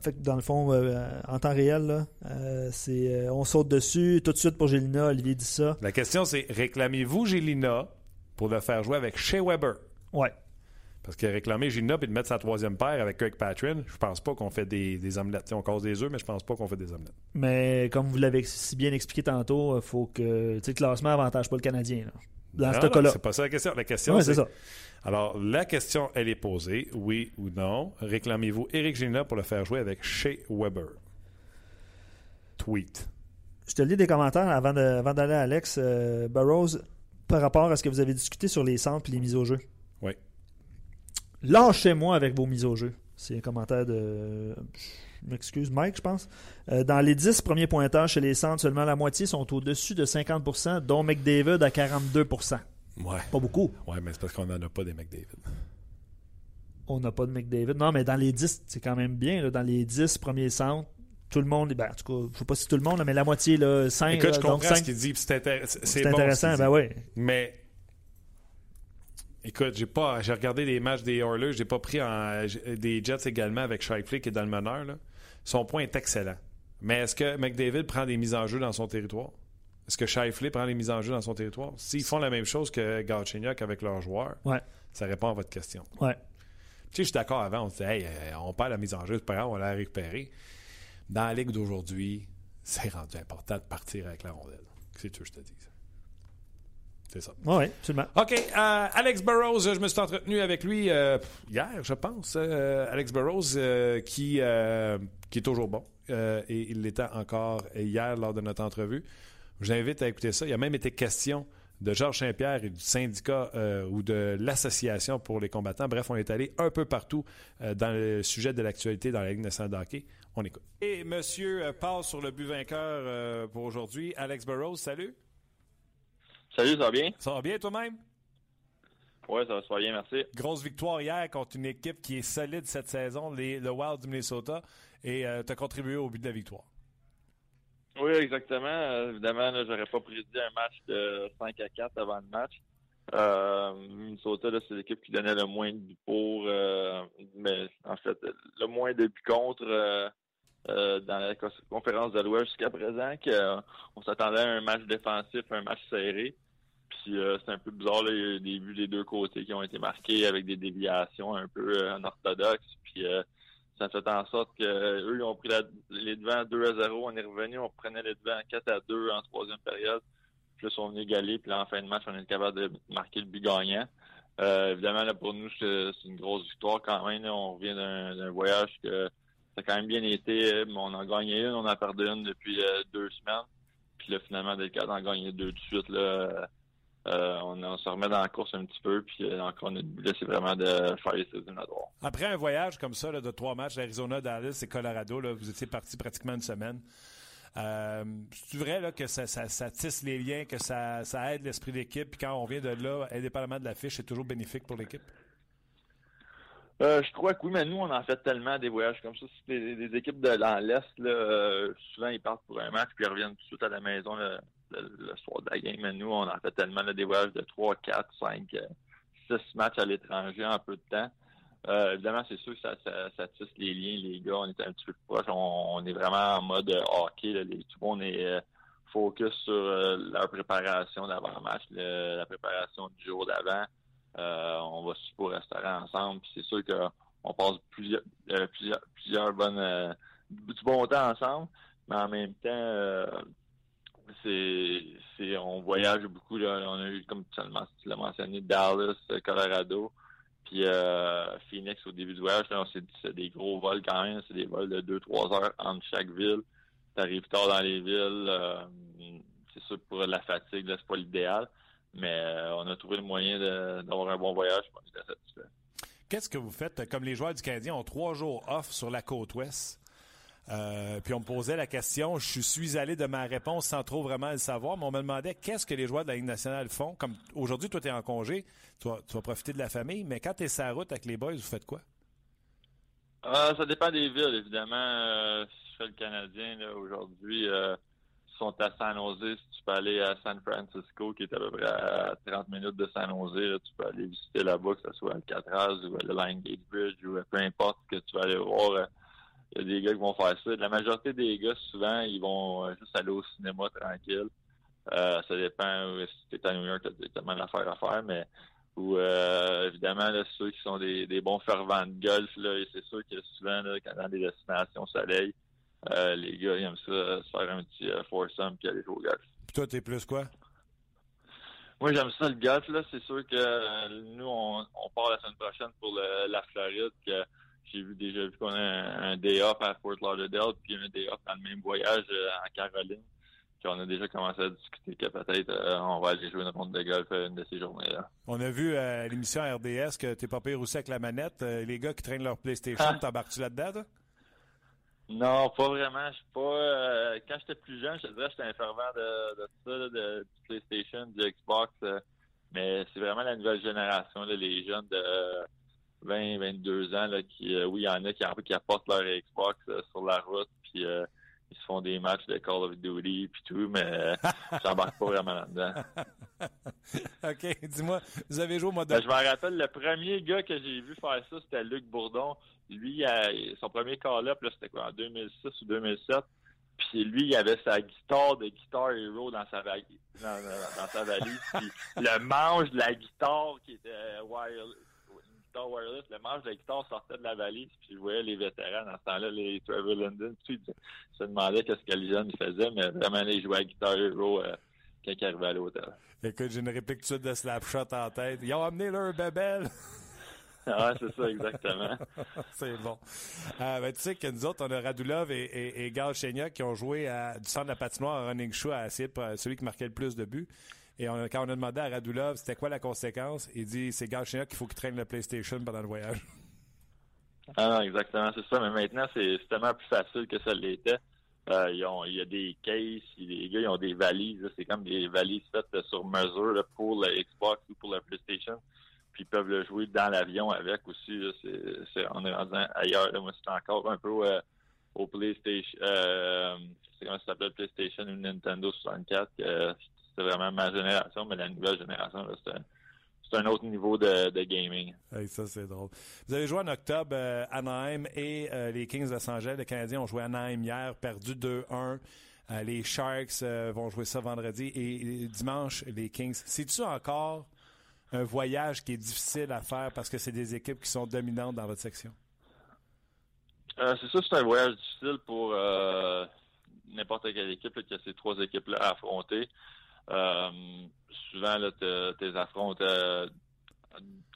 fait dans le fond, euh, en temps réel, là, euh, c'est, on saute dessus tout de suite pour Gélina. Olivier dit ça. La question, c'est réclamez-vous Gélina pour le faire jouer avec Shea Weber? Ouais. Parce que réclamer Gina et de mettre sa troisième paire avec Kirkpatrick, je pense pas qu'on fait des, des omelettes. on cause des œufs, mais je pense pas qu'on fait des omelettes. Mais comme vous l'avez si bien expliqué tantôt, il faut que le classement avantage pas le Canadien. Dans ce cas-là. C'est pas ça la question. La question, c'est ça. Alors, la question, elle est posée, oui ou non. Réclamez-vous Eric Gina pour le faire jouer avec Shea Weber? Tweet. Je te lis des commentaires avant, d'aller à Alex. Euh, Burroughs, par rapport à ce que vous avez discuté sur les centres et les mises au jeu. Lâchez-moi avec vos mises au jeu. C'est un commentaire de. Je m'excuse, Mike, je pense. Euh, dans les 10 premiers pointages chez les centres, seulement la moitié sont au-dessus de 50% dont McDavid à 42 Ouais. Pas beaucoup. Ouais, mais c'est parce qu'on n'en a pas des McDavid. On n'a pas de McDavid. Non, mais dans les 10, c'est quand même bien. dans les 10 premiers centres, tout le monde, ben, en tout cas, je ne sais pas si tout le monde, mais la moitié, là, 5. Écoute, je comprends donc ce qu'il dit, c'est intéressant, ben oui. Mais Écoute, j'ai pas j'ai regardé des matchs des Oilers, j'ai pas pris en, des Jets également avec Shifley qui est dans le meneur. Là. Son point est excellent. Mais est-ce que McDavid prend des mises en jeu dans son territoire? Est-ce que Shifley prend des mises en jeu dans son territoire? S'ils font la même chose que Galchenyuk avec leurs joueurs, ça répond à votre question. Ouais. Tu sais, je suis d'accord avant, on se dit, hey, euh, on perd la mise en jeu, c'est pas grave, on va la récupérer. Dans la ligue d'aujourd'hui, c'est rendu important de partir avec la rondelle. C'est ce que je te dis. C'est ça. Oui, absolument. OK. Euh, Alex Burrows, je me suis entretenu avec lui euh, hier, je pense. Euh, Alex Burrows, qui, qui est toujours bon. et il l'était encore hier lors de notre entrevue. Je vous invite à écouter ça. Il y a même été question de Georges Saint-Pierre et du syndicat ou de l'association pour les combattants. Bref, on est allé un peu partout dans le sujet de l'actualité dans la Ligue nationale de hockey. On écoute. Et monsieur passe sur le but vainqueur pour aujourd'hui. Alex Burrows, salut. Salut, ça va bien? Ça va bien toi-même? Oui, ça va se bien, merci. Grosse victoire hier contre une équipe qui est solide cette saison, les, le Wild du Minnesota, et euh, tu as contribué au but de la victoire. Oui, exactement. Euh, évidemment, j'aurais pas prédit un match de 5 à 4 avant le match. Euh, Minnesota, c'est l'équipe qui donnait le moins de buts pour, euh, mais en fait, le moins de buts contre dans la conférence de l'Ouest jusqu'à présent, qu'on s'attendait à un match défensif, un match serré. Puis c'est un peu bizarre, là, il des buts des deux côtés qui ont été marqués avec des déviations un peu anorthodoxes. Puis ça fait en sorte qu'eux, ils ont pris les devants 2 à 0. On est revenu, on prenait les devants 4 à 2 en troisième période. Puis là, on est égalé. Puis là, en fin de match, on est capable de marquer le but gagnant. Euh, évidemment, là, pour nous, c'est une grosse victoire quand même. On revient d'un voyage que ça a quand même bien été. Mais on a gagné une, on a perdu une depuis euh, deux semaines. Puis là, finalement, dès le cas d'en gagner deux de suite, là, euh, on, se remet dans la course un petit peu, puis euh, encore notre c'est vraiment de faire les éliminatoires. Après un voyage comme ça, de trois matchs, Arizona, Dallas et Colorado, vous étiez parti pratiquement une semaine. Euh, c'est vrai que ça, ça, tisse les liens, que ça, ça aide l'esprit d'équipe, puis quand on vient de là, indépendamment de la fiche, c'est toujours bénéfique pour l'équipe? Euh, je crois que oui, mais nous, on en fait tellement des voyages comme ça. C'est des, équipes de l'Est, là, souvent, ils partent pour un match, puis ils reviennent tout de suite à la maison le, soir de la game. Mais nous, on en fait tellement des voyages de 3, 4, 5, 6 matchs à l'étranger en peu de temps. Euh, évidemment, c'est sûr que ça, tisse les liens, les gars. On est un petit peu proche. On, est vraiment en mode hockey. Là. tout le monde est euh, focus sur euh, la préparation d'avant-match, la préparation du jour d'avant. On va super au restaurant ensemble. c'est sûr qu'on passe plusieurs, plusieurs bonnes du bon temps ensemble. Mais en même temps, on voyage beaucoup. Là. On a eu, comme tu l'as mentionné, Dallas, Colorado, puis euh, Phoenix au début du voyage. c'est, des gros vols quand même. C'est des vols de 2-3 heures entre chaque ville. Tu arrives tard dans les villes. Euh, c'est sûr que pour la fatigue, là, c'est pas l'idéal. Mais euh, on a trouvé le moyen d'avoir un bon voyage. On est satisfait. Qu'est-ce que vous faites? Comme les joueurs du Canadien ont trois jours off sur la côte ouest? Euh, puis on me posait la question, je suis allé de ma réponse sans trop vraiment le savoir, mais on me demandait qu'est-ce que les joueurs de la Ligue nationale font? Comme aujourd'hui, toi, tu es en congé, tu vas, profiter de la famille, mais quand tu es sur la route avec les boys, vous faites quoi? Euh, ça dépend des villes, évidemment. Euh, si je fais le Canadien, aujourd'hui, sont à San Jose. Si tu peux aller à San Francisco, qui est à peu près à 30 minutes de San Jose, tu peux aller visiter là-bas, que ce soit le Catraz ou le Line Gate Bridge ou peu importe que tu vas aller voir il y a des gars qui vont faire ça. La majorité des gars, souvent, ils vont euh, juste aller au cinéma tranquille. Euh, ça dépend si tu es à New York, tu as tellement d'affaires à faire, mais ou euh, évidemment ceux qui sont des, des bons fervents de golf, là, c'est sûr que souvent, là, quand dans des destinations soleil, euh, les gars ils aiment ça se faire un petit euh, foursome puis aller jouer au golf. Puis toi, t'es plus quoi? Moi, j'aime ça le golf, là. C'est sûr que nous, on, on part la semaine prochaine pour le, la Floride, que j'ai vu déjà vu qu'on a un, day off à Fort Lauderdale, puis un day off dans le même voyage euh, en Caroline. Puis on a déjà commencé à discuter que peut-être euh, on va aller jouer une ronde de golf euh, une de ces journées-là. On a vu à l'émission RDS que t'es pas pire aussi avec la manette. les gars qui traînent leur PlayStation, ah. t'embarques-tu là-dedans, toi? Non, pas vraiment. Je suis pas. quand j'étais plus jeune, je te dirais que j'étais un fervent de, de ça, de, du PlayStation, du Xbox. mais c'est vraiment la nouvelle génération, là, les jeunes de 20, 22 ans, là, qui, euh, oui, il y en a qui, qui apportent leur Xbox euh, sur la route, puis euh, ils se font des matchs de Call of Duty, puis tout, mais j'embarque pas vraiment là-dedans. OK, dis-moi, vous avez joué au mode... Ben, je me rappelle, le premier gars que j'ai vu faire ça, c'était Luc Bourdon. Lui, son premier call-up, c'était quoi, en 2006 ou 2007? Puis lui, il avait sa guitare de Guitar Hero dans sa valise. Dans, sa valise. puis le manche de la guitare qui était wireless guitare wireless, le manche de la guitare sortait de la valise, puis je voyais les vétérans dans ce temps-là, les Trevor Linden, puis ils se demandaient qu'est-ce que les jeunes faisaient, mais vraiment, les jouaient à Guitar Hero euh, quand ils arrivaient à l'hôtel. Écoute, j'ai une réplique de de Slapshot en tête. Ils ont amené leur bébelle! ah, c'est ça, exactement. c'est bon. Euh, ben, tu sais que nous autres, on a Radulov et, et, et Gal qui ont joué à, du centre de la patinoire à running show à celui qui marquait le plus de buts. Et quand on a demandé à Radulov c'était quoi la conséquence, il dit c'est Galchenyuk qu'il faut qu'il traîne le PlayStation pendant le voyage. Ah non, exactement, c'est ça. Mais maintenant, c'est tellement plus facile que ça l'était. Euh, il y a des cases, les gars ils ont des valises. C'est comme des valises faites sur mesure pour la Xbox ou pour la PlayStation. Puis ils peuvent le jouer dans l'avion avec aussi. c'est, on est rendu ailleurs. Moi, c'est encore un peu au PlayStation. c'est comment ça s'appelle PlayStation ou Nintendo 64. c'est vraiment ma génération, mais la nouvelle génération, c'est un autre niveau de, gaming. ça, c'est drôle. Vous avez joué en octobre euh, Anaheim et euh, les Kings de Los Angeles. Les Canadiens ont joué Anaheim hier, perdu 2-1. Euh, les Sharks vont jouer ça vendredi et, dimanche, les Kings. C'est-tu encore un voyage qui est difficile à faire parce que c'est des équipes qui sont dominantes dans votre section? c'est ça, c'est un voyage difficile pour n'importe quelle équipe qui a ces trois équipes-là à affronter. Euh, souvent, là, tes affrontes euh,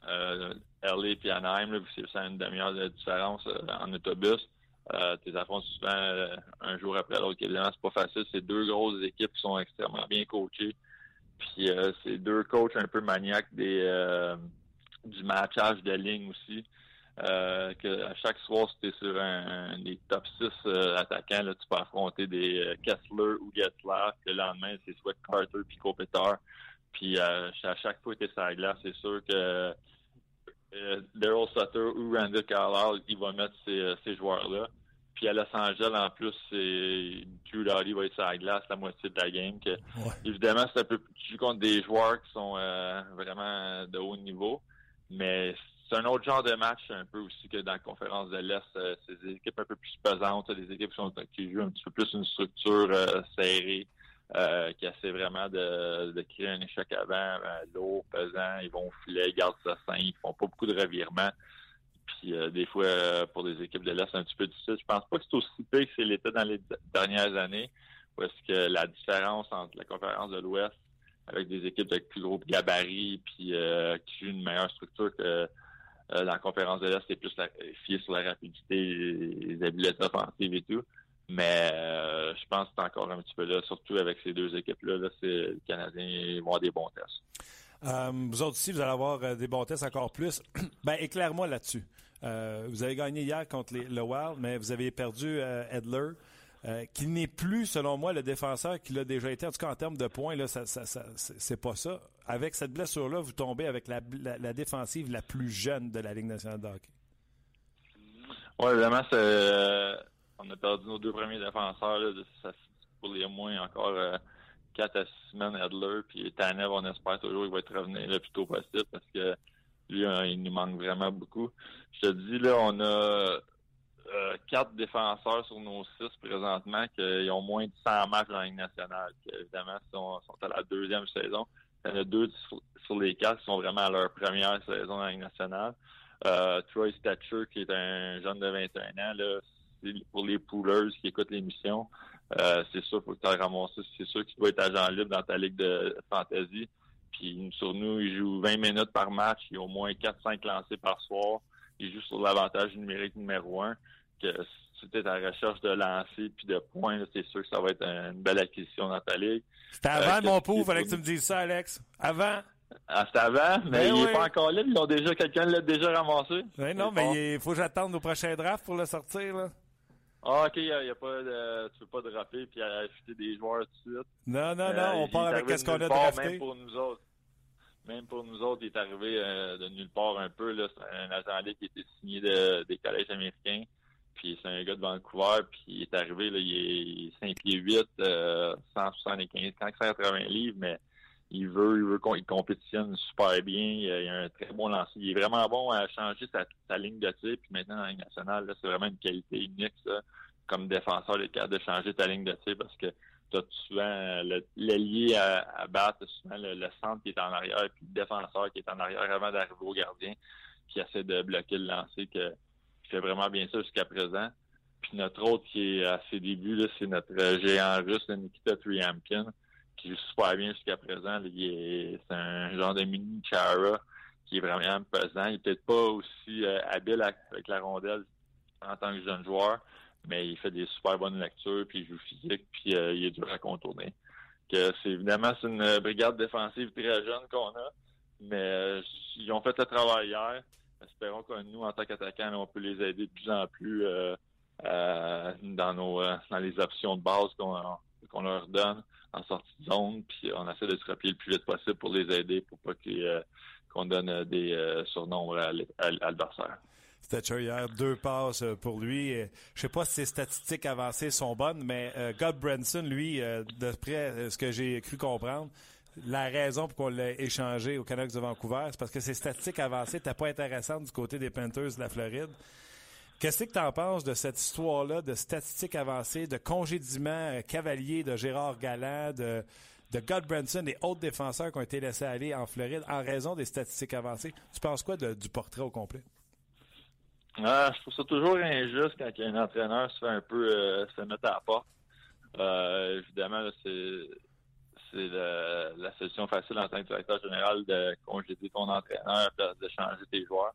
euh, LA et Anaheim, là, c'est une demi-heure de différence euh, en autobus. Euh, tes affrontes souvent un jour après l'autre. Évidemment, c'est pas facile. C'est deux grosses équipes qui sont extrêmement bien coachées. Puis c'est deux coachs un peu maniaques des du matchage de ligne aussi. Euh, que à chaque soir, si tu sur un, des top 6 euh, attaquants, là, tu peux affronter des euh, Kessler ou Getzler. Le lendemain, c'est soit Carter puis Kopitar. Puis à chaque fois que tu es sur la glace, c'est sûr que Daryl Sutter ou Randy Carlisle, il va mettre ces joueurs-là. Puis à Los Angeles, en plus, c'est Drew Doughty va être sur la glace la moitié de la game. Que, Évidemment, c'est un peu tu joues contre des joueurs qui sont vraiment de haut niveau, mais c'est un autre genre de match un peu aussi que dans la conférence de l'Est. Euh, c'est des équipes un peu plus pesantes, des équipes qui, sont, qui jouent un petit peu plus une structure euh, serrée, euh, qui essaient vraiment de, de créer un échec avant, lourd, pesant, ils vont filer, ils gardent ça sain, ils font pas beaucoup de revirements. Puis des fois, pour des équipes de l'Est, c'est un petit peu difficile. Je pense pas que c'est aussi pire que c'est l'état dans les dernières années, où est-ce que la différence entre la conférence de l'Ouest avec des équipes avec plus gros gabarits puis qui jouent une meilleure structure que euh, la conférence de l'Est, c'est plus la, sur la rapidité, les habiletés offensives et tout. Mais euh, je pense que c'est encore un petit peu là, surtout avec ces deux équipes-là. Là, c'est, les Canadiens vont avoir des bons tests. Euh, vous autres aussi, vous allez avoir des bons tests encore plus. ben, éclaire-moi là-dessus. vous avez gagné hier contre les, le Wild, mais vous avez perdu Edler. Euh, qui n'est plus, selon moi, le défenseur qu'il a déjà été. En tout cas, en termes de points, là, ça, c'est pas ça. Avec cette blessure-là, vous tombez avec la, défensive la plus jeune de la Ligue nationale de hockey. Oui, euh, on a perdu nos deux premiers défenseurs. pour les moins encore euh, 4 à 6 semaines, Adler. Puis Tanev, on espère toujours qu'il va être revenu le plus tôt possible parce que lui, hein, il nous manque vraiment beaucoup. Je te dis, là, on a euh, quatre défenseurs sur nos six présentement qui ont moins de 100 matchs dans la Ligue nationale. Qui, évidemment, sont, sont à la deuxième saison. Il y en a deux sur, les quatre qui sont vraiment à leur première saison dans la Ligue nationale. Euh, Troy Stature, qui est un jeune de 21 ans, là, pour les poolers qui écoutent l'émission, euh, c'est sûr, faut que tu ramasses C'est sûr qu'il doit être agent libre dans ta ligue de fantasy. Puis sur nous, il joue 20 minutes par match. Il a au moins 4-5 lancés par soir. Il joue sur l'avantage numérique numéro un que si tu es à la recherche de lancer puis de points, c'est sûr que ça va être une belle acquisition dans ta ligue. C'était avant, euh, mon pauvre, fallait que tu me dises ça, Alex. Avant. Ah, c'était avant, mais ben il n'est pas encore là. Ils ont déjà, quelqu'un l'a déjà ramassé. Ben non, mais il faut que j'attende au prochain draft pour le sortir, là. Ah, ok, y a, pas de, tu peux pas dropper puis acheter des joueurs tout de suite. Non, non, non, euh, on part avec ce qu'on a drafté. Même pour nous autres. Même pour nous autres, il est arrivé euh, de nulle part un peu. Là. C'est un agent qui était signé de, des collèges américains. Puis c'est un gars de Vancouver, puis il est arrivé, là, il est 5 pieds 8, euh, 175, 180 livres, mais il veut, il veut il compétitionne super bien. Il a, un très bon lancer. Il est vraiment bon à changer sa, ligne de tir. Puis maintenant, dans la nationale, c'est vraiment une qualité unique, comme défenseur, le cas de changer ta ligne de tir parce que tu as souvent l'allié à, à, battre, souvent le, centre qui est en arrière, puis le défenseur qui est en arrière avant d'arriver au gardien, qui essaie de bloquer le lancer que qui fait vraiment bien ça jusqu'à présent. Puis notre autre qui est à ses débuts, c'est notre géant russe, Nikita Triamkin, qui joue super bien jusqu'à présent. C'est un genre de mini Chara qui est vraiment pesant. Il n'est peut-être pas aussi euh, habile avec la rondelle en tant que jeune joueur, mais il fait des super bonnes lectures, puis il joue physique, puis euh, il est dur à contourner. Que c'est évidemment c'est une brigade défensive très jeune qu'on a, mais euh, ils ont fait le travail hier espérons que nous, en tant qu'attaquants, on peut les aider de plus en plus dans nos dans les options de base qu'on leur donne en sortie de zone, puis on essaie de se rappeler le plus vite possible pour les aider pour pas qu'ils qu'on donne des surnoms à, l'adversaire. Stetcher hier, deux passes pour lui. Je sais pas si ses statistiques avancées sont bonnes, mais God Branson, lui, d'après ce que j'ai cru comprendre, la raison pour qu'on l'ait échangé au Canucks de Vancouver, c'est parce que ses statistiques avancées n'étaient pas intéressantes du côté des Panthers de la Floride. Qu'est-ce que tu en penses de cette histoire-là de statistiques avancées, de congédiement euh, cavalier de Gérard Galland, de, de God Branson et autres défenseurs qui ont été laissés aller en Floride en raison des statistiques avancées? Tu penses quoi du portrait au complet? Ah, je trouve ça toujours injuste quand un entraîneur se fait un peu euh, se mettre à la porte. Euh, évidemment, c'est c'est la solution facile en tant que directeur général de congédier ton entraîneur, de, changer tes joueurs.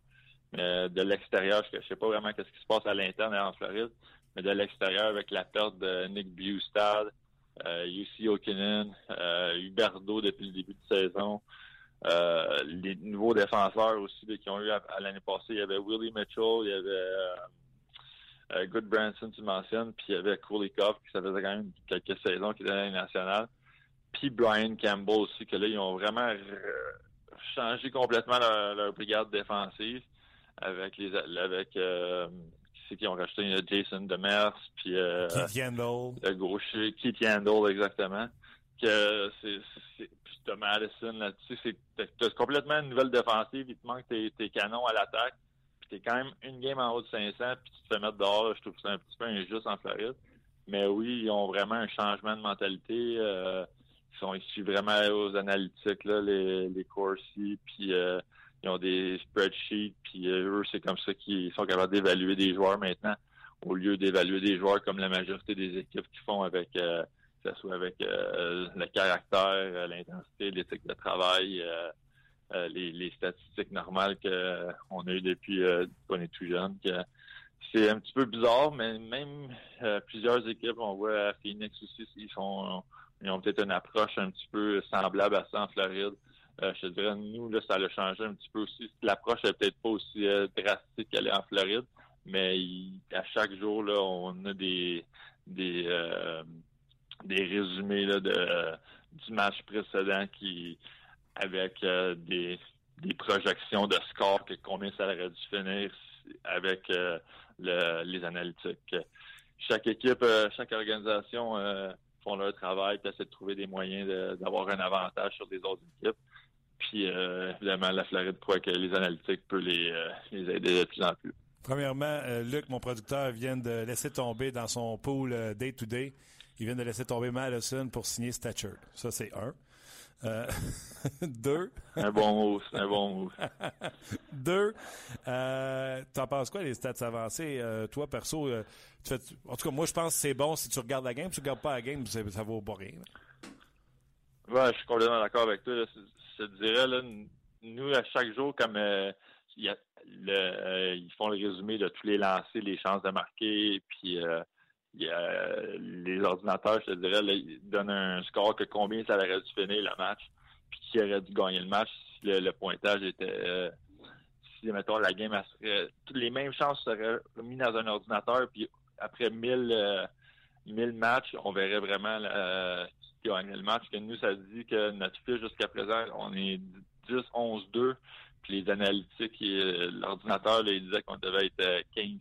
Mais de l'extérieur, je ne sais pas vraiment ce qui se passe à l'interne en Floride, mais de l'extérieur, avec la perte de Nick Bustad, euh, UC Okinen, euh, Huberdo depuis le début de saison, euh, les nouveaux défenseurs aussi qui ont eu à, l'année passée, il y avait Willie Mitchell, il y avait euh, Good Branson, tu mentionnes, puis il y avait Kulikov, qui ça faisait quand même quelques saisons qui était à nationale puis Brian Campbell aussi, que là, ils ont vraiment changé complètement leur, brigade défensive avec les avec euh, qui qui ont racheté Jason Demers puis euh, Keith Yandel. le gaucher Keith Yandel exactement. Que c'est puis de Madison là-dessus. C'est t'as complètement une nouvelle défensive. Il te manque tes, tes canons à l'attaque. Puis t'es quand même une game en haut de 500 puis tu te fais mettre dehors je trouve que c'est un petit peu injuste en Floride. Mais oui ils ont vraiment un changement de mentalité euh, ils sont issus vraiment aux analytiques, là, les, les Corsi, puis euh, ils ont des spreadsheets, puis euh, eux, c'est comme ça qu'ils sont capables d'évaluer des joueurs maintenant, au lieu d'évaluer des joueurs comme la majorité des équipes qui font avec euh, que ce soit avec le caractère, l'intensité, l'éthique de travail, les, les, statistiques normales qu'on a eues depuis qu'on est tout jeune. C'est un petit peu bizarre, mais même plusieurs équipes, on voit à Phoenix aussi, ils sont ils ont peut-être une approche un petit peu semblable à ça en Floride. Euh, je dirais, nous, là, ça a changé un petit peu aussi. L'approche n'est peut-être pas aussi euh, drastique qu'elle est en Floride, mais à chaque jour, là, on a des des euh, des résumés là, de du match précédent qui avec des, des projections de score, que combien ça aurait dû finir avec le, les analytiques. Chaque équipe, chaque organisation font leur travail, puis essaient de trouver des moyens d'avoir un avantage sur des autres équipes. Puis, euh, évidemment, la Floride croit que les analytiques peuvent les, euh, les aider de plus en plus. Premièrement, euh, Luc, mon producteur, vient de laisser tomber dans son pool day-to-day. il vient de laisser tomber Madison pour signer Statcher. Ça, c'est un. Euh, deux. un bon mot, un bon mot. deux. Euh, T'en penses quoi les stats avancées? Euh, toi, perso, tu fais, en tout cas, moi, je pense que c'est bon si tu regardes la game. Si tu regardes pas la game, ça, ça vaut pas rien. Ouais, je suis complètement d'accord avec toi. Te dirais, là, nous, à chaque jour, comme a le, ils font le résumé de tous les lancers, les chances de marquer, puis a, les ordinateurs, je te dirais, ils donnent un score que combien ça aurait dû finir le match, puis qui aurait dû gagner le match si le, pointage était euh, si mettons la game serait toutes les mêmes chances seraient mis dans un ordinateur, puis après 1000 euh, matchs, on verrait vraiment euh, qui gagnait le match. Que nous, ça dit que notre fiche jusqu'à présent, on est 10, 11, 2. Puis les analytiques, l'ordinateur, il disait qu'on devait être 15-6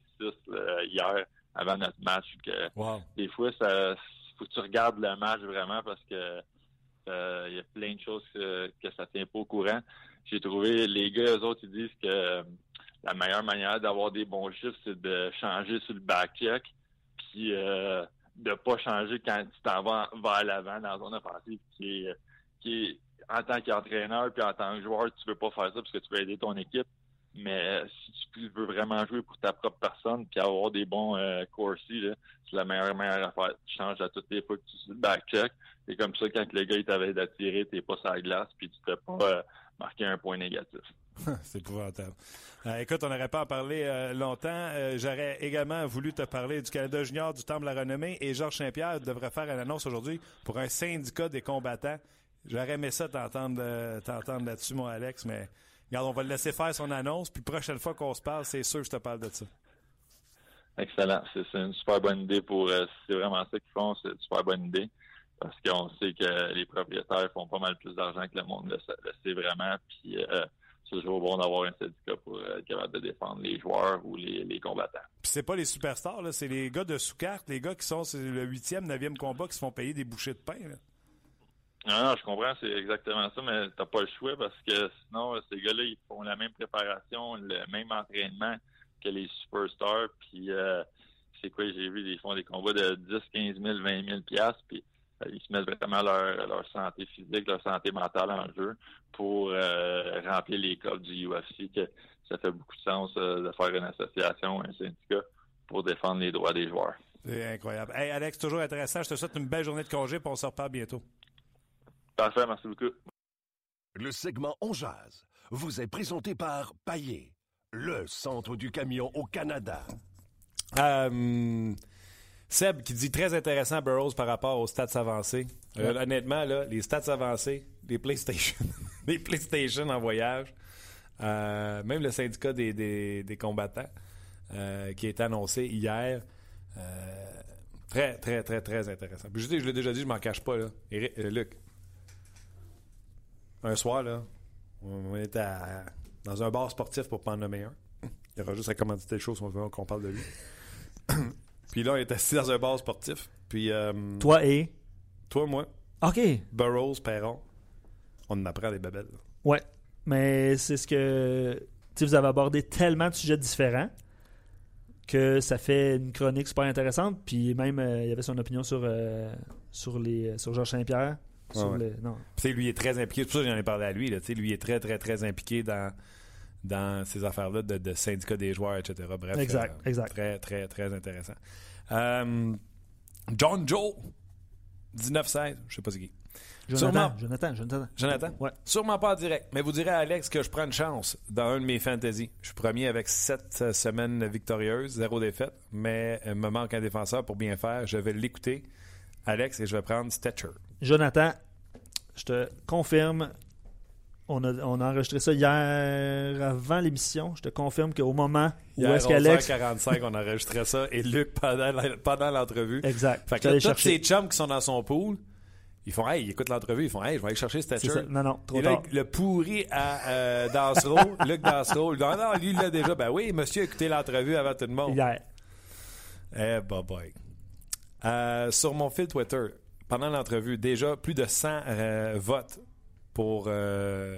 hier avant notre match. Que Des fois, ça faut que tu regardes le match vraiment parce que euh, il y a plein de choses que, que ça tient pas au courant. J'ai trouvé les gars, eux autres, ils disent que euh, la meilleure manière d'avoir des bons chiffres, c'est de changer sur le back-check, puis euh, de pas changer quand tu t'en vas vers l'avant dans une offensive qui est, qui est en tant qu'entraîneur puis en tant que joueur, tu veux pas faire ça parce que tu veux aider ton équipe. Mais si tu veux vraiment jouer pour ta propre personne puis avoir des bons euh, c'est la meilleure manière à faire. Tu changes à toutes les fois que tu back-check. C'est comme ça, quand le gars il t'avait d'attirer, t'es pas sur la glace puis tu t'es pas euh, marqué un point négatif. c'est épouvantable. Euh, écoute, on n'aurait pas à parler euh, longtemps. J'aurais également voulu te parler du Canada Junior, du Temple de la Renommée et Georges Saint-Pierre devrait faire une annonce aujourd'hui pour un syndicat des combattants. J'aurais aimé ça t'entendre là-dessus, mon Alex, mais Regarde, on va le laisser faire son annonce, puis prochaine fois qu'on se parle, c'est sûr que je te parle de ça. Excellent. C'est une super bonne idée pour. Euh, c'est vraiment ça qu'ils font, c'est une super bonne idée. Parce qu'on sait que les propriétaires font pas mal plus d'argent que le monde le, sait vraiment. Puis euh, toujours bon d'avoir un syndicat pour être capable de défendre les joueurs ou les, combattants. Puis c'est pas les superstars, là, c'est les gars de sous-carte, les gars qui sont le huitième, neuvième combat qui se font payer des bouchées de pain. Non, non, je comprends, c'est exactement ça, mais t'as pas le choix parce que sinon, ces gars-là, ils font la même préparation, le même entraînement que les superstars. Puis, euh, c'est quoi, j'ai vu, ils font des combats de 10, 15 000, 20 000 piastres, puis euh, ils se mettent vraiment leur, leur santé physique, leur santé mentale en jeu pour euh, remplir les codes du UFC, que ça fait beaucoup de sens de faire une association, un syndicat pour défendre les droits des joueurs. C'est incroyable. Hey Alex, toujours intéressant. Je te souhaite une belle journée de congé, puis on se reparle bientôt. Parfait, merci beaucoup. Le segment On Jazz vous est présenté par Paillé, le centre du camion au Canada. Euh, Seb qui dit très intéressant Burroughs par rapport aux stats avancés. Euh, honnêtement, là, les stats avancés, les PlayStation, les PlayStation en voyage, euh, même le syndicat des, combattants qui a été annoncé hier. très, très, très, très intéressant. je, je l'ai déjà dit, je m'en cache pas. Là. Luc, un soir, là, on était dans un bar sportif pour pas en nommer un. Il y aura juste à commanditer des choses qu'on parle de lui. Puis là, on était assis dans un bar sportif. Puis. Euh, toi et? Toi, moi. OK. Burroughs, Perron. On en apprend des babelles. Ouais. Mais c'est ce que. Tu vous avez abordé tellement de sujets différents que ça fait une chronique super intéressante. Puis même, euh, il y avait son opinion sur, euh, sur, les, sur Georges Saint-Pierre. Sur lui est très impliqué. C'est pour ça que j'en ai parlé à lui. Là, lui est très, très, très impliqué dans, dans ces affaires-là de, de, syndicat des joueurs, etc. Bref. Exact, euh, exact. Très, très, très intéressant. Euh, John Joe, 1916. Je sais pas c'est qui. Jonathan, Jonathan, Jonathan. Jonathan? Ouais. Sûrement pas en direct, mais vous direz à Alex que je prends une chance dans un de mes fantasy. Je suis premier avec sept semaines victorieuses, zéro défaite, mais il me manque un défenseur pour bien faire. Je vais l'écouter, Alex, et je vais prendre Stetcher. Jonathan, je te confirme, on a, on a enregistré ça hier avant l'émission. Je te confirme qu'au moment où est-ce qu'Alex. 45 on enregistrait ça et Luc pendant, pendant l'entrevue. Exact. Fait que tous ces chums qui sont dans son pool, ils font Hey, ils écoutent l'entrevue, ils font Hey, je vais aller chercher Stetcher. Non, non, trop et là, le pourri à euh, Dansereau, Luc Dansereau, non, non, lui, il l'a déjà. Ben oui, monsieur a écouté l'entrevue avant tout le monde. Hier. Eh, bye bye. Euh, sur mon fil Twitter, pendant l'entrevue, déjà plus de 100 euh, votes pour euh,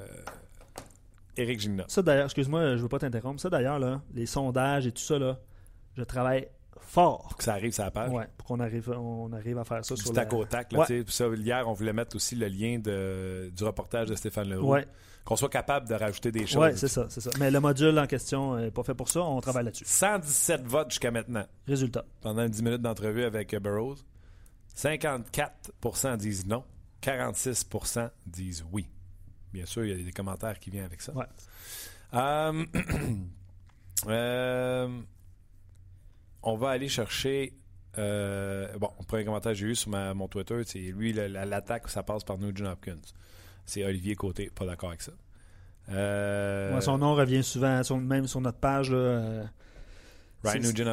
Éric Gigna. Ça d'ailleurs, excuse-moi, je veux pas t'interrompre. Ça d'ailleurs, là, les sondages et tout ça, là, je travaille fort. Pour que ça arrive sur la page. Pour qu'on arrive, on arrive à faire ça sur tac au tac. Là, ça, hier, on voulait mettre aussi le lien de, du reportage de Stéphane Leroux. Ouais. Qu'on soit capable de rajouter des choses. Oui, c'est ça, c'est ça. Mais le module en question n'est pas fait pour ça. On travaille là-dessus. 117 votes jusqu'à maintenant. Résultat. Pendant 10 minutes d'entrevue avec Burroughs. 54% disent non, 46% disent oui. Bien sûr, il y a des commentaires qui viennent avec ça. Ouais. Euh, euh, on va aller chercher. Euh, bon, le premier commentaire que j'ai eu sur mon Twitter, c'est lui, l'attaque, ça passe par Nugent Hopkins. C'est Olivier Côté, pas d'accord avec ça. son nom revient souvent, même sur notre page. Là,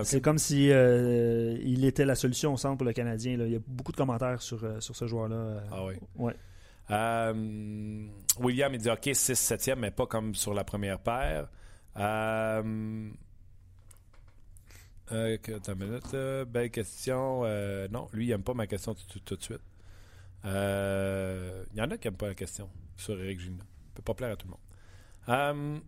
c'est comme si euh, il était la solution au centre pour le Canadien. Il y a beaucoup de commentaires sur, euh, sur ce joueur-là. Euh. Ah oui. Ouais. William, il dit OK, 6-7e, mais pas comme sur la première paire. Euh, une minute. belle question. non, lui, il n'aime pas ma question tout, de suite. Il y en a qui n'aiment pas la question sur Eric Gina. ne peut pas plaire à tout le monde.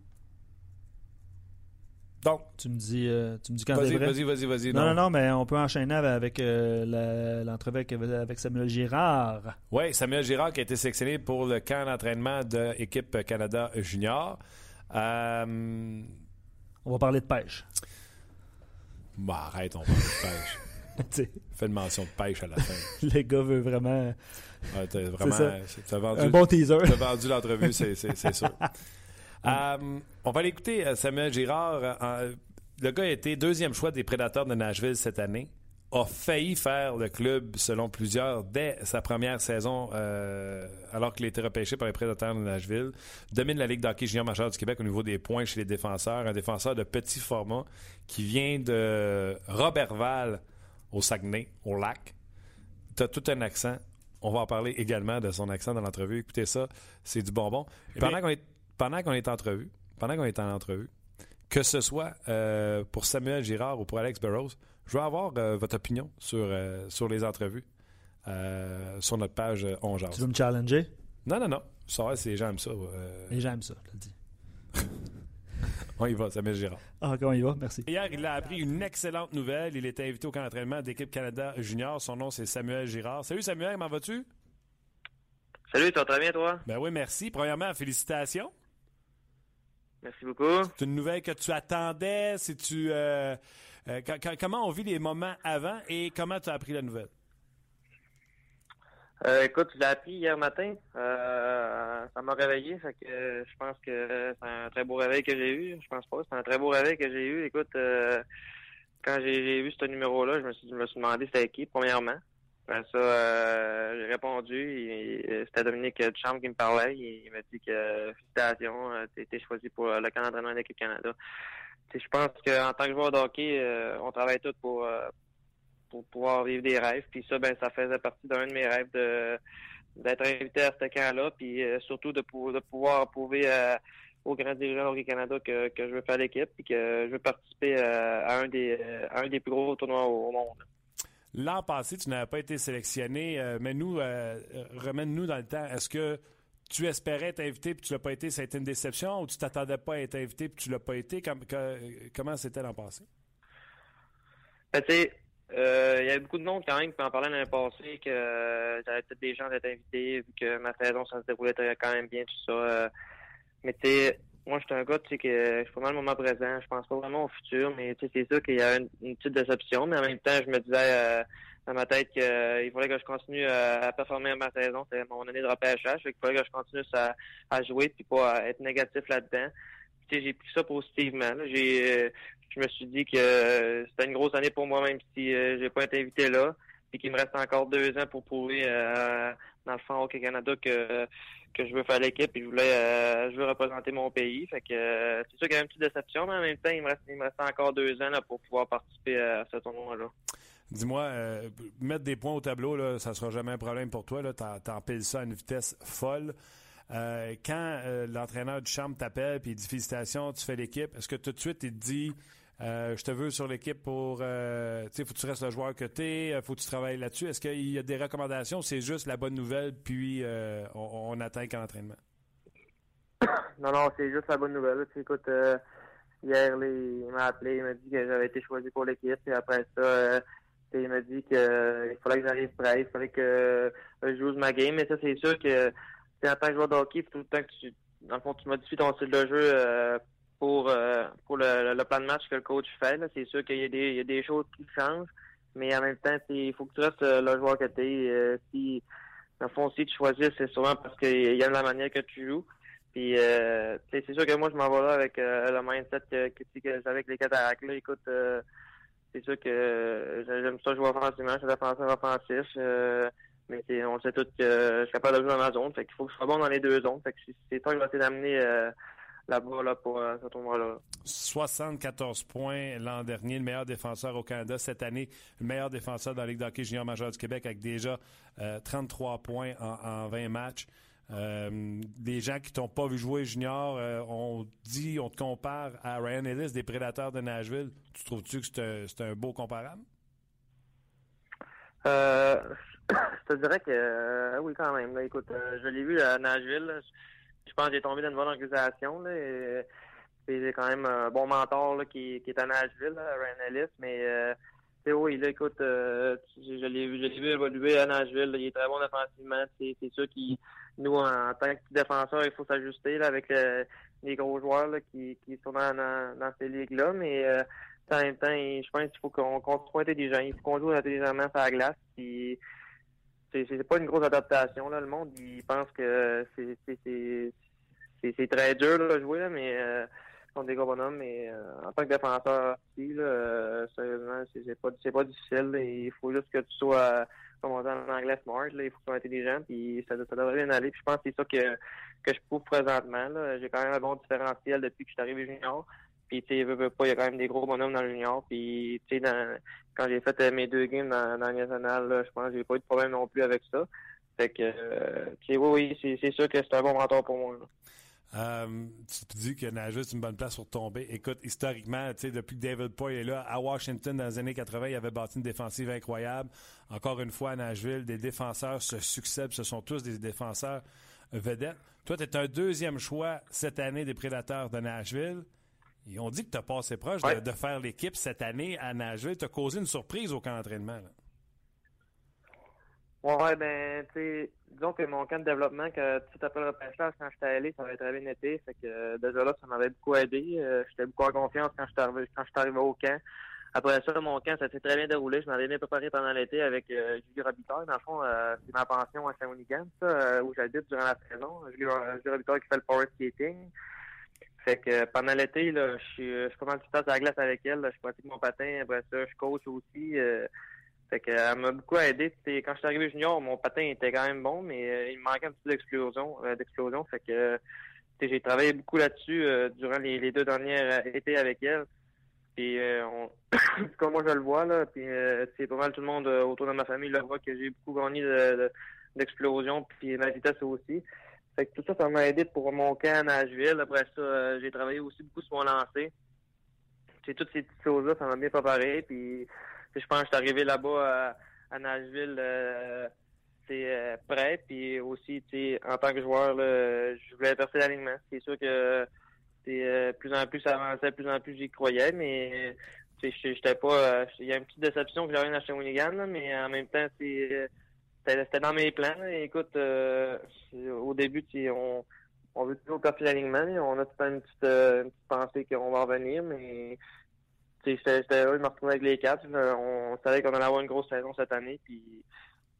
Donc, tu me dis, euh, tu me dis quand Vas-y, vas-y, vas-y, vas-y. Non, non, non, mais on peut enchaîner avec euh, l'entrevue avec, Samuel Girard. Oui, Samuel Girard qui a été sélectionné pour le camp d'entraînement de l'équipe Canada Junior. Euh, on va parler de pêche. Bah, arrête, on parle de pêche. Fais une mention de pêche à la fin. le gars veut vraiment. Ouais, vraiment. vendu, Un bon teaser. Tu as vendu l'entrevue, c'est sûr. Euh, on va aller écouter euh, Samuel Girard. Euh, le gars a été deuxième choix des Prédateurs de Nashville cette année. A failli faire le club, selon plusieurs, dès sa première saison, alors qu'il a été repêché par les Prédateurs de Nashville. Domine la Ligue d'hockey junior majeur du Québec au niveau des points chez les défenseurs. Un défenseur de petit format qui vient de Robertval au Saguenay, au lac. Tu as tout un accent. On va en parler également de son accent dans l'entrevue. Écoutez ça, c'est du bonbon. pendant qu'on est pendant qu'on est entrevu, pendant qu'on est en entrevue, que ce soit euh, pour Samuel Girard ou pour Alex Burrows, je veux avoir euh, votre opinion sur, euh, sur les entrevues sur notre page On Tu veux me challenger? Non, non, non. Ça, c'est les gens aiment ça. Les gens aiment ça, je le dis. on y va, Samuel Girard. Ah, on y va? Merci. Hier, il a appris une excellente nouvelle. Il était invité au camp d'entraînement d'équipe Canada Junior. Son nom, c'est Samuel Girard. Salut Samuel, comment vas-tu? Salut, tu vas très bien, toi? Ben oui, merci. Premièrement, félicitations. Merci beaucoup. C'est une nouvelle que tu attendais. Si tu, euh, euh, comment on vit les moments avant et comment tu as appris la nouvelle? Euh, écoute, je l'ai appris hier matin. ça m'a réveillé, fait que je pense que c'est un très beau réveil que j'ai eu. Je pense pas, c'est un très beau réveil que j'ai eu. Écoute, quand j'ai vu ce numéro-là, je me suis, je me suis demandé c'était qui, premièrement. Après ça, euh, j'ai répondu. C'était Dominique Duchamp qui me parlait. Il, m'a dit que félicitations, euh, tu été choisi pour le camp d'entraînement de Canada. je pense qu'en tant que joueur de hockey, euh, on travaille tous pour pour pouvoir vivre des rêves. Puis ça, ben ça faisait partie d'un de mes rêves de d'être invité à ce camp-là, puis surtout de, de pouvoir prouver aux grands dirigeants Hockey Canada que, que je veux faire l'équipe, puis que je veux participer à un des à un des plus gros tournois au monde. L'an passé, tu n'avais pas été sélectionné, euh, mais nous, euh, remène-nous dans le temps. Est-ce que tu espérais être invité puis tu l'as pas été, ça a été une déception ou tu t'attendais pas à être invité puis tu l'as pas été? comment c'était l'an passé? Ben, tu sais, euh, il y avait beaucoup de monde quand même qui m'en parlait l'année passée que j'avais peut-être des gens d'être invités vu que ma saison ça se déroulait quand même bien tout ça. mais tu sais, moi, je suis un gars, tu sais, que je suis pas mal le moment présent. Je pense pas vraiment au futur, mais tu sais, c'est sûr qu'il y a une, petite déception. Mais en même temps, je me disais euh, dans ma tête qu'il euh, fallait que je continue à, performer à ma saison. C'est mon année de repêchage. Il fallait que je continue à, à jouer puis pas être négatif là-dedans. Tu sais, j'ai pris ça positivement. J'ai, euh, je me suis dit que c'était une grosse année pour moi, même si j'ai pas été invité là. Puis qu'il me reste encore deux ans pour prouver dans le fond Hockey Canada que que je veux faire l'équipe et je voulais euh, je veux représenter mon pays. Fait que euh, c'est sûr qu'il y a une petite déception, mais en même temps, il me reste, il me reste encore deux ans là, pour pouvoir participer à ce tournoi-là. Dis-moi, euh, mettre des points au tableau, là, ça sera jamais un problème pour toi. Tu empiles ça à une vitesse folle. quand l'entraîneur du champ t'appelle et il dit félicitations, tu fais l'équipe, est-ce que tout de suite il te dit euh, je te veux sur l'équipe pour. Euh, tu sais, faut que tu restes le joueur que tu es, euh, faut que tu travailles là-dessus. Est-ce qu'il y a des recommandations? C'est juste la bonne nouvelle, puis on, attend qu'en entraînement? Non, non, c'est juste la bonne nouvelle. Tu écoute, hier, il m'a appelé, il m'a dit que j'avais été choisi pour l'équipe, et après ça, il m'a dit qu'il fallait que j'arrive prêt, il fallait que je joue ma game, mais ça, c'est sûr que en tant que joueur de hockey, tout le temps que tu, dans le tu modifies ton style de jeu pour, euh, pour le, plan de match que le coach fait. C'est sûr qu'il y, a des, y a des choses qui changent, mais en même temps, il faut que tu restes euh, le joueur que tu es. Euh, si, dans le fond, si tu choisis, c'est souvent parce qu'il y a la manière que tu joues. Puis c'est sûr que moi, je m'en vais là avec le mindset que, que, que avec les cataractes. Là, écoute, c'est sûr que j'aime ça jouer offensivement, je suis défenseur offensif. mais on sait tous que je suis capable de jouer dans ma zone. Fait qu'il faut que je sois bon dans les deux zones. Fait que c'est que je vais essayer d'amener là-bas là, pour euh, ce tournoi-là. 74 points l'an dernier, le meilleur défenseur au Canada. Cette année, le meilleur défenseur dans la Ligue d'hockey junior majeur du Québec avec déjà 33 euh, points en, 20 matchs. Euh, des gens qui t'ont pas vu jouer junior, on dit, on te compare à Ryan Ellis des Prédateurs de Nashville. Tu trouves-tu que c'est un, beau comparable? je te dirais que oui, quand même. écoute, je l'ai vu à Nashville je pense que j'ai tombé dans une bonne organisation. Là, j'ai quand même un bon mentor là, qui, est à Nashville, Ryan Ellis, mais euh, oui, là, écoute, euh, je l'ai vu, évoluer à Nashville. il est très bon défensivement. C'est sûr qu'il nous, en tant que défenseur, il faut s'ajuster avec les gros joueurs là, qui, qui sont dans, dans, ces ligues-là. Mais euh, en même temps, je pense qu'il faut qu'on soit intelligent. Il faut qu'on joue intelligemment sur la glace. C'est pas une grosse adaptation. Là. Le monde, il pense que c'est très dur là, à jouer, mais euh, des gros bonhommes, euh, en tant que défenseur aussi, là, euh, sérieusement, c'est pas, pas difficile. il faut juste que tu sois, comme on dit en anglais, smart. Là, il faut que tu sois intelligent, puis ça, ça devrait bien aller. Je pense que c'est ça que, que je prouve présentement. J'ai quand même un bon différentiel depuis que je suis arrivé junior. Puis, tu sais, pas, il y a quand même des gros bonhommes dans l'Union. Puis, tu sais, quand j'ai fait euh, mes deux games dans, dans le national, je pense que j'ai pas eu de problème non plus avec ça. Fait que, euh, oui, oui, c'est sûr que c'est un bon mentor pour moi. Euh, tu dis que Nashville, c'est une bonne place pour tomber. Écoute, historiquement, depuis que David Poy est là, à Washington, dans les années 80, il avait bâti une défensive incroyable. Encore une fois, à Nashville, des défenseurs se succèdent. Ce sont tous des défenseurs vedettes. Toi, tu es un deuxième choix cette année des Prédateurs de Nashville. Ils ont dit que tu as passé proche de, faire l'équipe cette année à Nashville. Tu as causé une surprise au camp d'entraînement. Ouais, ben, tu sais, disons que mon camp de développement, que tout après le repêchage, quand j'étais allé, ça avait très bien été. Fait que euh, déjà là, ça m'avait beaucoup aidé. Euh, j'étais beaucoup en confiance quand je suis arrivé, quand arrivé au camp. Après ça, mon camp, ça s'est très bien déroulé. Je m'avais bien préparé pendant l'été avec euh, Julie Robitaille. Dans le fond, euh, c'est ma pension à Shawinigan, ça, où j'habite durant la saison. Julie, Julie Robitaille qui fait le power skating. Fait que pendant l'été, là, je suis je commence tout à la glace avec elle. je pratique mon patin. Après ça, je coach aussi. Fait que elle m'a beaucoup aidé. quand je suis arrivé junior, mon patin était quand même bon, mais euh, il me manquait un petit peu d'explosion. Euh, d'explosion. Fait que j'ai travaillé beaucoup là-dessus euh, durant les, deux dernières étés avec elle. Puis on, comme moi je le vois là, puis c'est pas mal tout le monde autour de ma famille le voit que j'ai beaucoup gagné d'explosion, puis ma vitesse aussi. Fait que tout ça, ça m'a aidé pour mon camp à Nashville. Après ça, j'ai travaillé aussi beaucoup sur mon lancer. C'est toutes ces petites choses-là, ça m'a bien préparé. Puis je pense que je suis arrivé là-bas à, Nashville euh, euh, prêt. Puis aussi, en tant que joueur, je voulais percer l'alignement. C'est sûr que euh, plus en plus ça avançait, plus en plus j'y croyais, mais j'étais pas. Euh, il y a une petite déception que j'avais à Shawinigan, mais en même temps, c'était dans mes plans. écoute, au début, on, on veut toujours percer l'alignement. On a tout une petite, une petite pensée qu'on va revenir, mais J'étais heureux de me retrouver avec les quatre. On savait qu'on allait avoir une grosse saison cette année. Puis...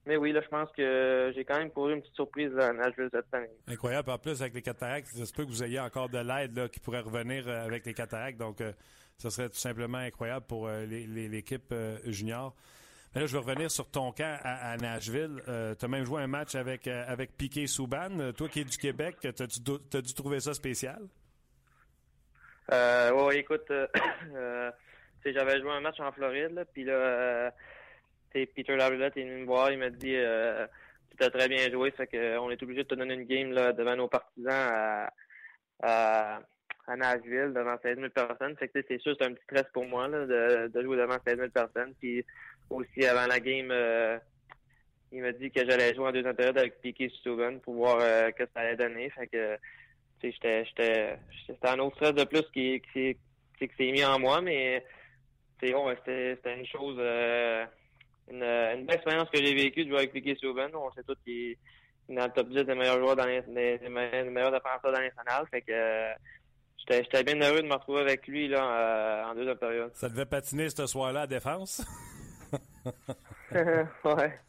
Mais oui, là, je pense que j'ai quand même couru une petite surprise à Nashville cette année. Incroyable. En plus, avec les cataractes, ça se peut que vous ayez encore de l'aide qui pourrait revenir euh, avec les cataractes. Donc, euh, ça serait tout simplement incroyable pour euh, l'équipe junior. Là, je vais revenir sur ton camp à, Nashville. tu as même joué un match avec, avec Piquet Souban. Toi qui es du Québec, t'as as dû trouver ça spécial? Euh, ouais, écoute, j'avais joué un match en Floride, puis là, euh, Peter Laviolette est venu me voir, il m'a dit euh, tu as très bien joué, fait que on est obligé de te donner une game là, devant nos partisans à, Nashville, devant 16 000 personnes. C'est sûr, c'est un petit stress pour moi là, de, de jouer devant 16 000 personnes. Puis aussi avant la game, euh, il m'a dit que j'allais jouer en deuxième période avec Piquet Souven pour voir euh, que ça allait donner. Fait que c'était un autre stress de plus qui, qui, qui, qui s'est mis en moi, mais c'était une chose, euh, une, une, belle expérience que j'ai vécue de jouer avec Piquet Souben. On sait tous qu'il est dans le top 10 des meilleurs joueurs dans les, des, meilleurs défenseurs dans l'international. Fait que j'étais bien heureux de me retrouver avec lui là en deuxième période. Ça devait patiner ce soir-là à défense? ouais.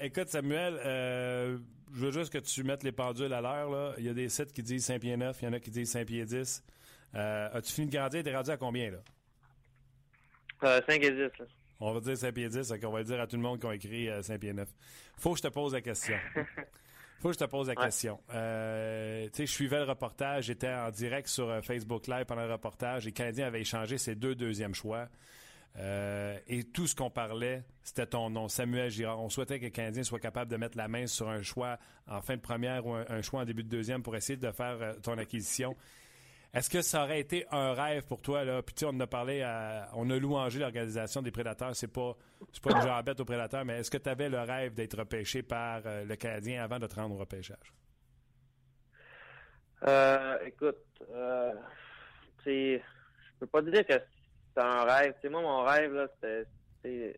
écoute, Samuel, je veux juste que tu mettes les pendules à l'heure. Il y a des sites qui disent 5 pieds 9, il y en a qui disent 5 pieds 10. As-tu fini de grandir? T'es rendu à combien, là? 5 euh, et 10. On va dire 5 pieds 10, donc on va dire à tout le monde qui a écrit 5 euh, pieds 9. Faut que je te pose la question. Faut que je te pose la question. Euh, tu sais, je suivais le reportage, j'étais en direct sur Facebook Live pendant le reportage. Les Canadiens avaient échangé ses deux deuxièmes choix. Et tout ce qu'on parlait, c'était ton nom, Samuel Girard. On souhaitait que les Canadiens soient capables de mettre la main sur un choix en fin de première ou un choix en début de deuxième pour essayer de faire ton acquisition. Est-ce que ça aurait été un rêve pour toi là? Puis tu on en a parlé, à, on a louangé l'organisation des prédateurs. C'est pas, c'est pas une jambette aux prédateurs, mais est-ce que tu avais le rêve d'être repêché par euh, le Canadien avant de te rendre au repêchage? Euh, Écoute, euh, je peux pas dire que c'est un rêve. moi, mon rêve là, c'était,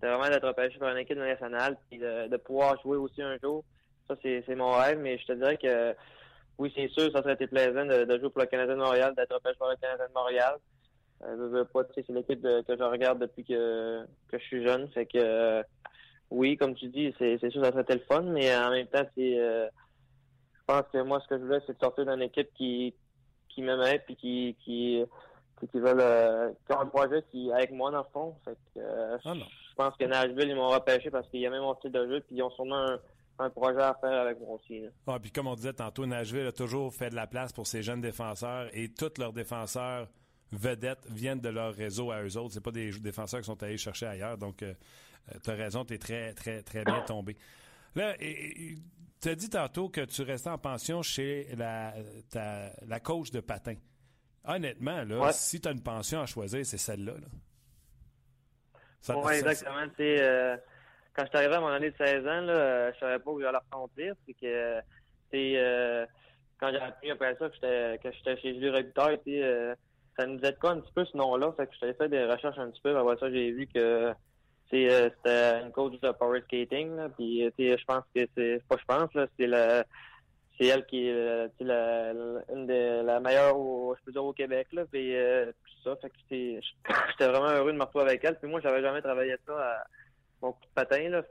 vraiment d'être repêché par une équipe nationale puis de, pouvoir jouer aussi un jour. Ça, c'est, mon rêve, mais je te dirais que oui, c'est sûr, ça serait été plaisant de, jouer pour le Canadien de Montréal, d'être repêché par le Canadien de Montréal. Euh, pas, c'est l'équipe que je regarde depuis que, je suis jeune. Fait que oui, comme tu dis, c'est, sûr ça serait le fun, mais en même temps, c'est euh, je pense que moi ce que je voulais, c'est de sortir d'une équipe qui qui m'aimait puis qui qui qui, veulent euh, qui ont un projet qui avec moi dans le fond. Fait que euh, ah je pense que Nashville, ils m'ont repêché parce qu'il y a même mon style de jeu, puis ils ont sûrement un un projet à faire avec moi aussi. Ah, puis comme on disait tantôt, Nashville a toujours fait de la place pour ses jeunes défenseurs et tous leurs défenseurs vedettes viennent de leur réseau à eux autres. C'est pas des défenseurs qui sont allés chercher ailleurs. Donc, euh, euh, tu as raison, tu es très, très, très bien tombé. Là, tu as dit tantôt que tu restais en pension chez la, la coach de patin. Honnêtement, là, si tu as une pension à choisir, c'est celle-là. oui, exactement. Euh, quand je suis arrivé à mon année de 16 ans, là, je savais pas où j'allais reconduire. C'est que euh, quand j'ai appris après ça que j'étais chez Julie Robitaille, euh, ça nous aide quoi un petit peu ce nom-là. Fait que je fait des recherches un petit peu. Après ça, j'ai vu que euh, c'était une coach de power skating. Là, puis je pense que c'est pas je pense là, c'est c'est elle qui est euh, la, une des la meilleure au, je peux dire au Québec là puis euh, tout ça. Fait que j'étais vraiment heureux de me retrouver avec elle. Puis moi j'avais jamais travaillé ça à mon coup de patin là.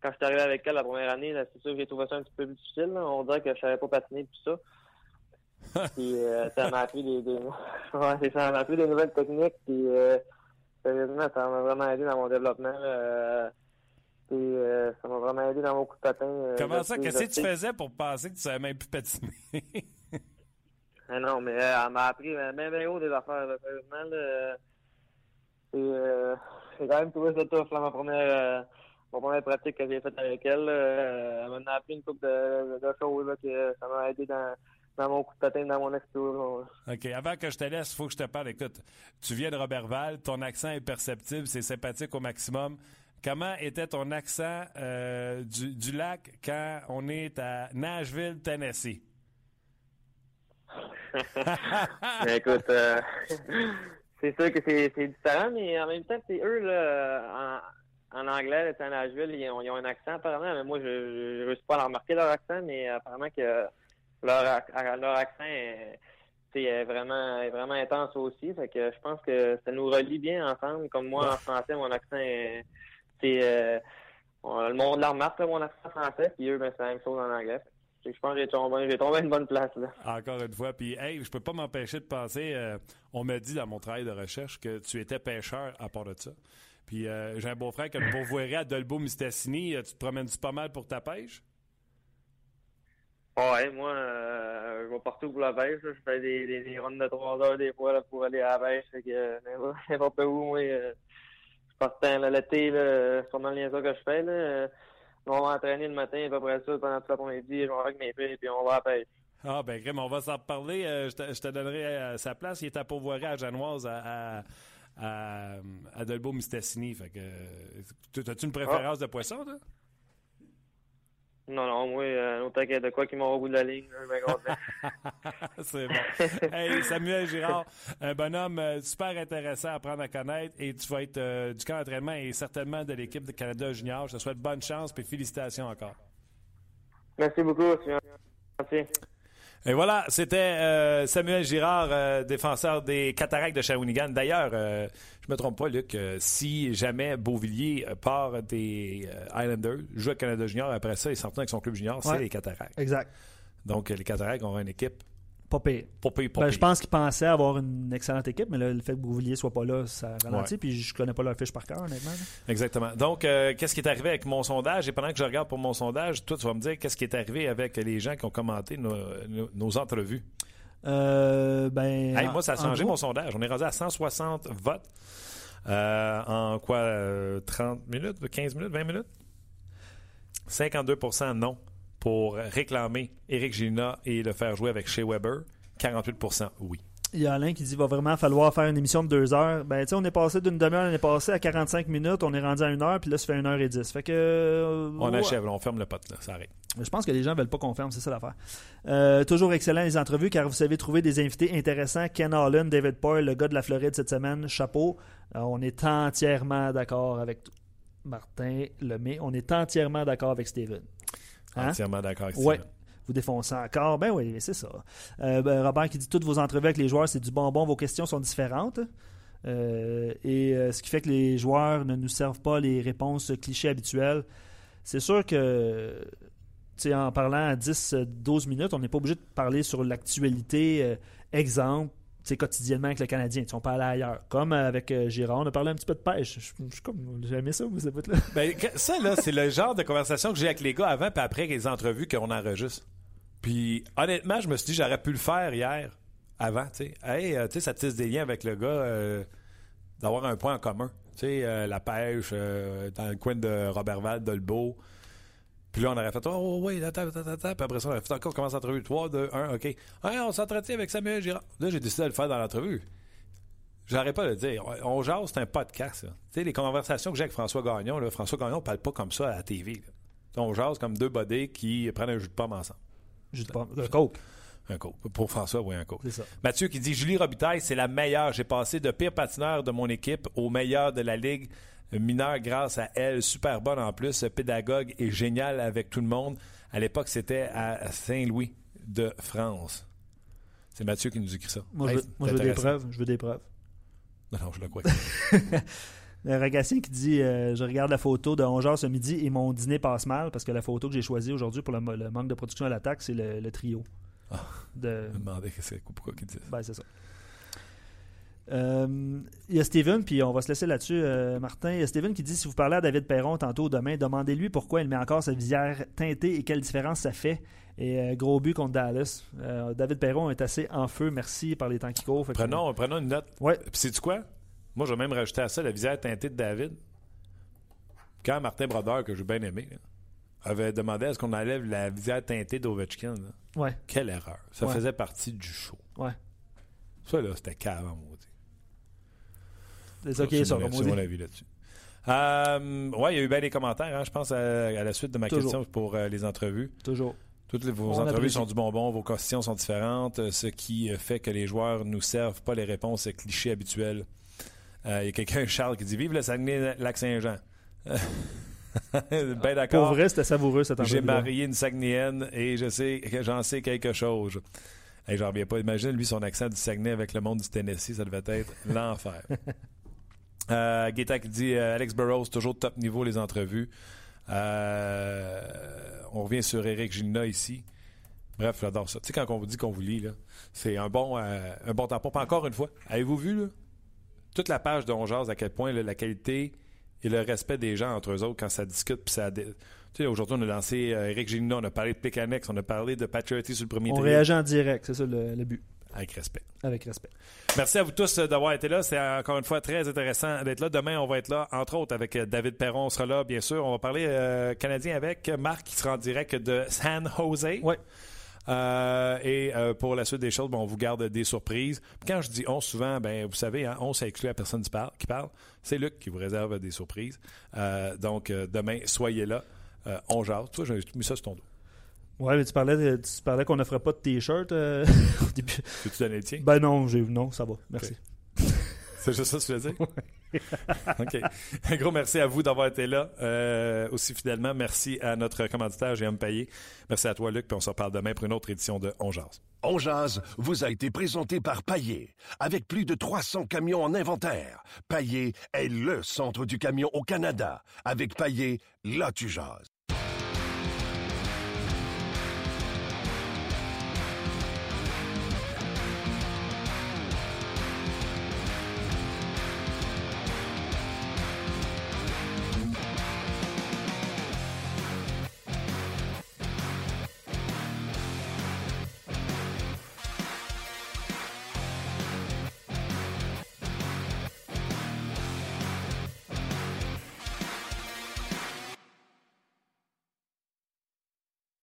Quand je suis arrivé avec elle la première année c'est sûr que j'ai trouvé ça un petit peu plus difficile on dirait que je savais pas patiner tout ça. Puis ça m'a appris des, des... ouais, ça m'a appris des nouvelles techniques puis sérieusement, ça m'a vraiment aidé dans mon développement. Euh, euh, ça m'a vraiment aidé dans mon coup de patin. Euh, Comment ça? Qu'est-ce que tu faisais pour penser que tu savais même plus patiner? ah non, mais elle m'a appris même bien haut des affaires, sérieusement. j'ai quand même trouvé ça tough, là, ma première, ma première pratique que j'ai faite avec elle. elle m'a appris une couple de, de choses là, que ça m'a aidé dans dans mon coup de patin, dans mon explosion. OK. Avant que je te laisse, il faut que je te parle. Écoute, tu viens de Robertval, ton accent est perceptible, c'est sympathique au maximum. Comment était ton accent euh, du, lac quand on est à Nashville, Tennessee? Écoute, euh, c'est sûr que c'est différent, mais en même temps, c'est eux, là, en, en anglais, à Nashville, ils ont, un accent apparemment, mais moi, je ne réussis pas à remarquer leur accent, mais apparemment que leur, leur accent est, vraiment, est vraiment intense aussi. Fait que je pense que ça nous relie bien ensemble. Comme moi, en français, mon accent est. Euh, le monde la remarque, mon accent français, puis eux, ben, c'est la même chose en anglais. Je pense que j'ai tombé, tombé, une bonne place. Là. Encore une fois. Puis, hey, je peux pas m'empêcher de penser. Euh, on m'a dit dans mon travail de recherche que tu étais pêcheur à part de ça. Puis, euh, j'ai un beau-frère qui a le à Dolbo Mistassini. Tu te promènes-tu pas mal pour ta pêche? Ouais, moi, euh, je vais partout pour la pêche. Je fais des, des, des runs de trois heures des fois là, pour aller à la pêche. Euh, n'importe où, moi, euh, partais l'été, c'est mal les ça que je fais. Là. Euh, on va entraîner le matin, et après ça, pendant tout l'après-midi, je vais avec mes filles, puis on va à la pêche. Ah, ben, Grim, on va s'en reparler. je, te, je te donnerai sa place. Il est à Pourvoirie à Janoise, à, à, à, Dolbeau-Mistassini. Fait que, as-tu une préférence de poisson, toi? Non, non, moi, euh, autant qu'il y a de quoi qui m'ont au bout de la ligne. C'est bon. hey, Samuel Girard, un bonhomme euh, super intéressant à apprendre à connaître et tu vas être euh, du camp d'entraînement et certainement de l'équipe de Canada Junior. Je te souhaite bonne chance et félicitations encore. Merci beaucoup. Merci. Et voilà, c'était euh, Samuel Girard, euh, défenseur des Cataractes de Shawinigan. D'ailleurs, euh, je me trompe pas, Luc, si jamais Beauvillier part des Islanders, joue à Canada Junior, après ça, il sort avec son club junior, c'est les Cataractes. Exact. Donc, les Cataractes auront une équipe pas pire. Ben, je pense qu'ils pensaient avoir une excellente équipe, mais le fait que Bouvillier soit pas là, ça ralentit. Puis je connais pas leur fiche par cœur, honnêtement. Exactement. Donc, euh, qu'est-ce qui est arrivé avec mon sondage? Et pendant que je regarde pour mon sondage, toi, tu vas me dire qu'est-ce qui est arrivé avec les gens qui ont commenté nos, entrevues. Euh, ben, moi, ça a changé mon sondage. On est rendu à 160 votes. Euh, en quoi? 30 minutes? 15 minutes? 20 minutes? 52% non pour réclamer Eric Gina et le faire jouer avec Shea Weber. 48 oui. Il y a Alain qui dit qu'il va vraiment falloir faire une émission de deux heures. Ben, on est passé d'une demi-heure l'année passée à 45 minutes, on est rendu à une heure, puis là, ça fait une heure et dix. Fait que. Euh, on achève, on ferme le pot, là, ça arrête. Je pense que les gens veulent pas qu'on ferme, c'est ça l'affaire. Euh, toujours excellent les entrevues, car vous savez trouver des invités intéressants. Ken Holland, David Poyle, le gars de la Floride cette semaine, chapeau. Euh, on est entièrement d'accord avec Martin Lemay. On est entièrement d'accord avec Steven. Hein? Entièrement d'accord avec ouais. Vous défoncez encore. Ben oui, c'est ça. Euh, ben, Robert qui dit toutes vos entrevues avec les joueurs, c'est du bonbon, vos questions sont différentes. Euh, et euh, ce qui fait que les joueurs ne nous servent pas les réponses clichés habituelles. C'est sûr que en parlant à 10-12 minutes, on n'est pas obligé de parler sur l'actualité. exemple, quotidiennement avec le Canadien. on parlait ailleurs. Comme avec euh, Girard, on a parlé un petit peu de pêche. Je, ça, vous, savez là ben, ça, là, c'est le genre de conversation que j'ai avec les gars avant puis après les entrevues qu'on enregistre. Puis, honnêtement, je me suis dit, j'aurais pu le faire hier, avant, tu. Hey, euh, tu sais, ça tisse des liens avec le gars, euh, d'avoir un point en commun. Tu la pêche, dans le coin de Robertval, Dolbeau. Puis là, on aurait fait Oh, oui, attends, attends, attends. Puis après ça, on aurait fait encore, on commence l'entrevue. 3, 2, 1, OK. on s'entretient avec Samuel Girard. Là, j'ai décidé de le faire dans l'entrevue. J'arrête pas de le dire. On jase, c'est un podcast. Tu sais, les conversations que j'ai avec François Gagnon, là, François Gagnon ne parle pas comme ça à la TV. On jase comme deux bodés qui prennent un jus de pomme ensemble. Jus de pomme. Un coke. Un coke. Pour François, oui, un coke. C'est ça. Mathieu qui dit Julie Robitaille, c'est la meilleure. J'ai passé de pire patineur de mon équipe au meilleur de la ligue mineure grâce à elle. Super bonne en plus. Pédagogue et génial avec tout le monde. À l'époque, c'était à Saint-Louis de France. C'est Mathieu qui nous écrit ça. Moi, je, veux, des preuves. Je veux des preuves. Non, non, je le crois. Le Ragassien qui dit euh, Je regarde la photo de 11h ce midi et mon dîner passe mal parce que la photo que j'ai choisie aujourd'hui pour le, manque de production à l'attaque, c'est le, trio. Ah, de... Je me demandais pourquoi ils disent. Ben, c'est ça. Euh, il y a Steven, puis on va se laisser là-dessus, euh, Martin. Il y a Steven qui dit si vous parlez à David Perron tantôt demain, demandez-lui pourquoi il met encore sa visière teintée et quelle différence ça fait. Et gros but contre Dallas. David Perron est assez en feu, merci par les temps qui courent. Prenons, prenons une note. Ouais. Puis, sais-tu quoi? Moi, je vais même rajouter à ça la visière teintée de David. Quand Martin Brodeur, que j'ai bien aimé, avait demandé à ce qu'on enlève la visière teintée d'Ovechkin. Ouais. Quelle erreur. Ça faisait partie du show. Ouais. Ça, là, c'était cave en maudit. C'est ça qui est, ça, C'est mon avis là-dessus. Euh, oui, il y a eu bien des commentaires, hein, je pense, à, la suite de ma question pour euh, les entrevues. Toujours. Toutes vos entrevues sont du bonbon, vos questions sont différentes, euh, ce qui fait que les joueurs nous servent pas les réponses clichés habituelles. Euh, il y a quelqu'un, Charles, qui dit Vive le Saguenay-Lac-Saint-Jean. ben d'accord. Pour vrai, c'était savoureux cette J'ai marié une Saguenayenne et je sais j'en sais quelque chose. Et j'en reviens pas. Imagine, lui, son accent du Saguenay avec le monde du Tennessee, ça devait être l'enfer. Euh, qui dit euh, Alex Burrows, toujours top niveau les entrevues. Euh, on revient sur Eric Gina ici. Bref, j'adore ça. Tu sais, quand on vous dit qu'on vous lit, c'est un bon, un bon tampon. Encore une fois, avez-vous vu, là? toute la page de à quel point la qualité et le respect des gens entre eux autres quand ça discute. Puis ça, tu sais, aujourd'hui, on a lancé euh, Eric Gina, on a parlé de Pécanex, on a parlé de Patrioty sur le premier On réagit en direct, c'est ça le, but. Avec respect. Avec respect. Merci à vous tous euh, d'avoir été là. C'est encore une fois très intéressant d'être là. Demain, on va être là, entre autres, avec euh, David Perron. On sera là, bien sûr. On va parler canadien avec Marc qui sera en direct de San Jose. Oui. Euh, et euh, pour la suite des choses, on vous garde des surprises. Quand je dis on, souvent, ben, vous savez, hein, on, ça exclut la personne qui parle. Qui parle. C'est Luc qui vous réserve des surprises. Euh, donc, demain, soyez là. on jase. Toi, j'ai mis ça sur ton dos. Ouais, mais tu parlais, tu parlais qu'on n'offrait pas de t-shirt au début. Peux-tu donner le tien? Ben non, non, ça va. Merci. C'est juste ça que tu veux dire? OK. Un gros merci à vous d'avoir été là euh, aussi fidèlement. Merci à notre commanditaire, Jérémy Payé. Merci à toi, Luc. Puis on se reparle demain pour une autre édition de On Jazz. On Jazz vous a été présenté par Payé. Avec plus de 300 camions en inventaire, Payé est le centre du camion au Canada. Avec Payé, là tu jases.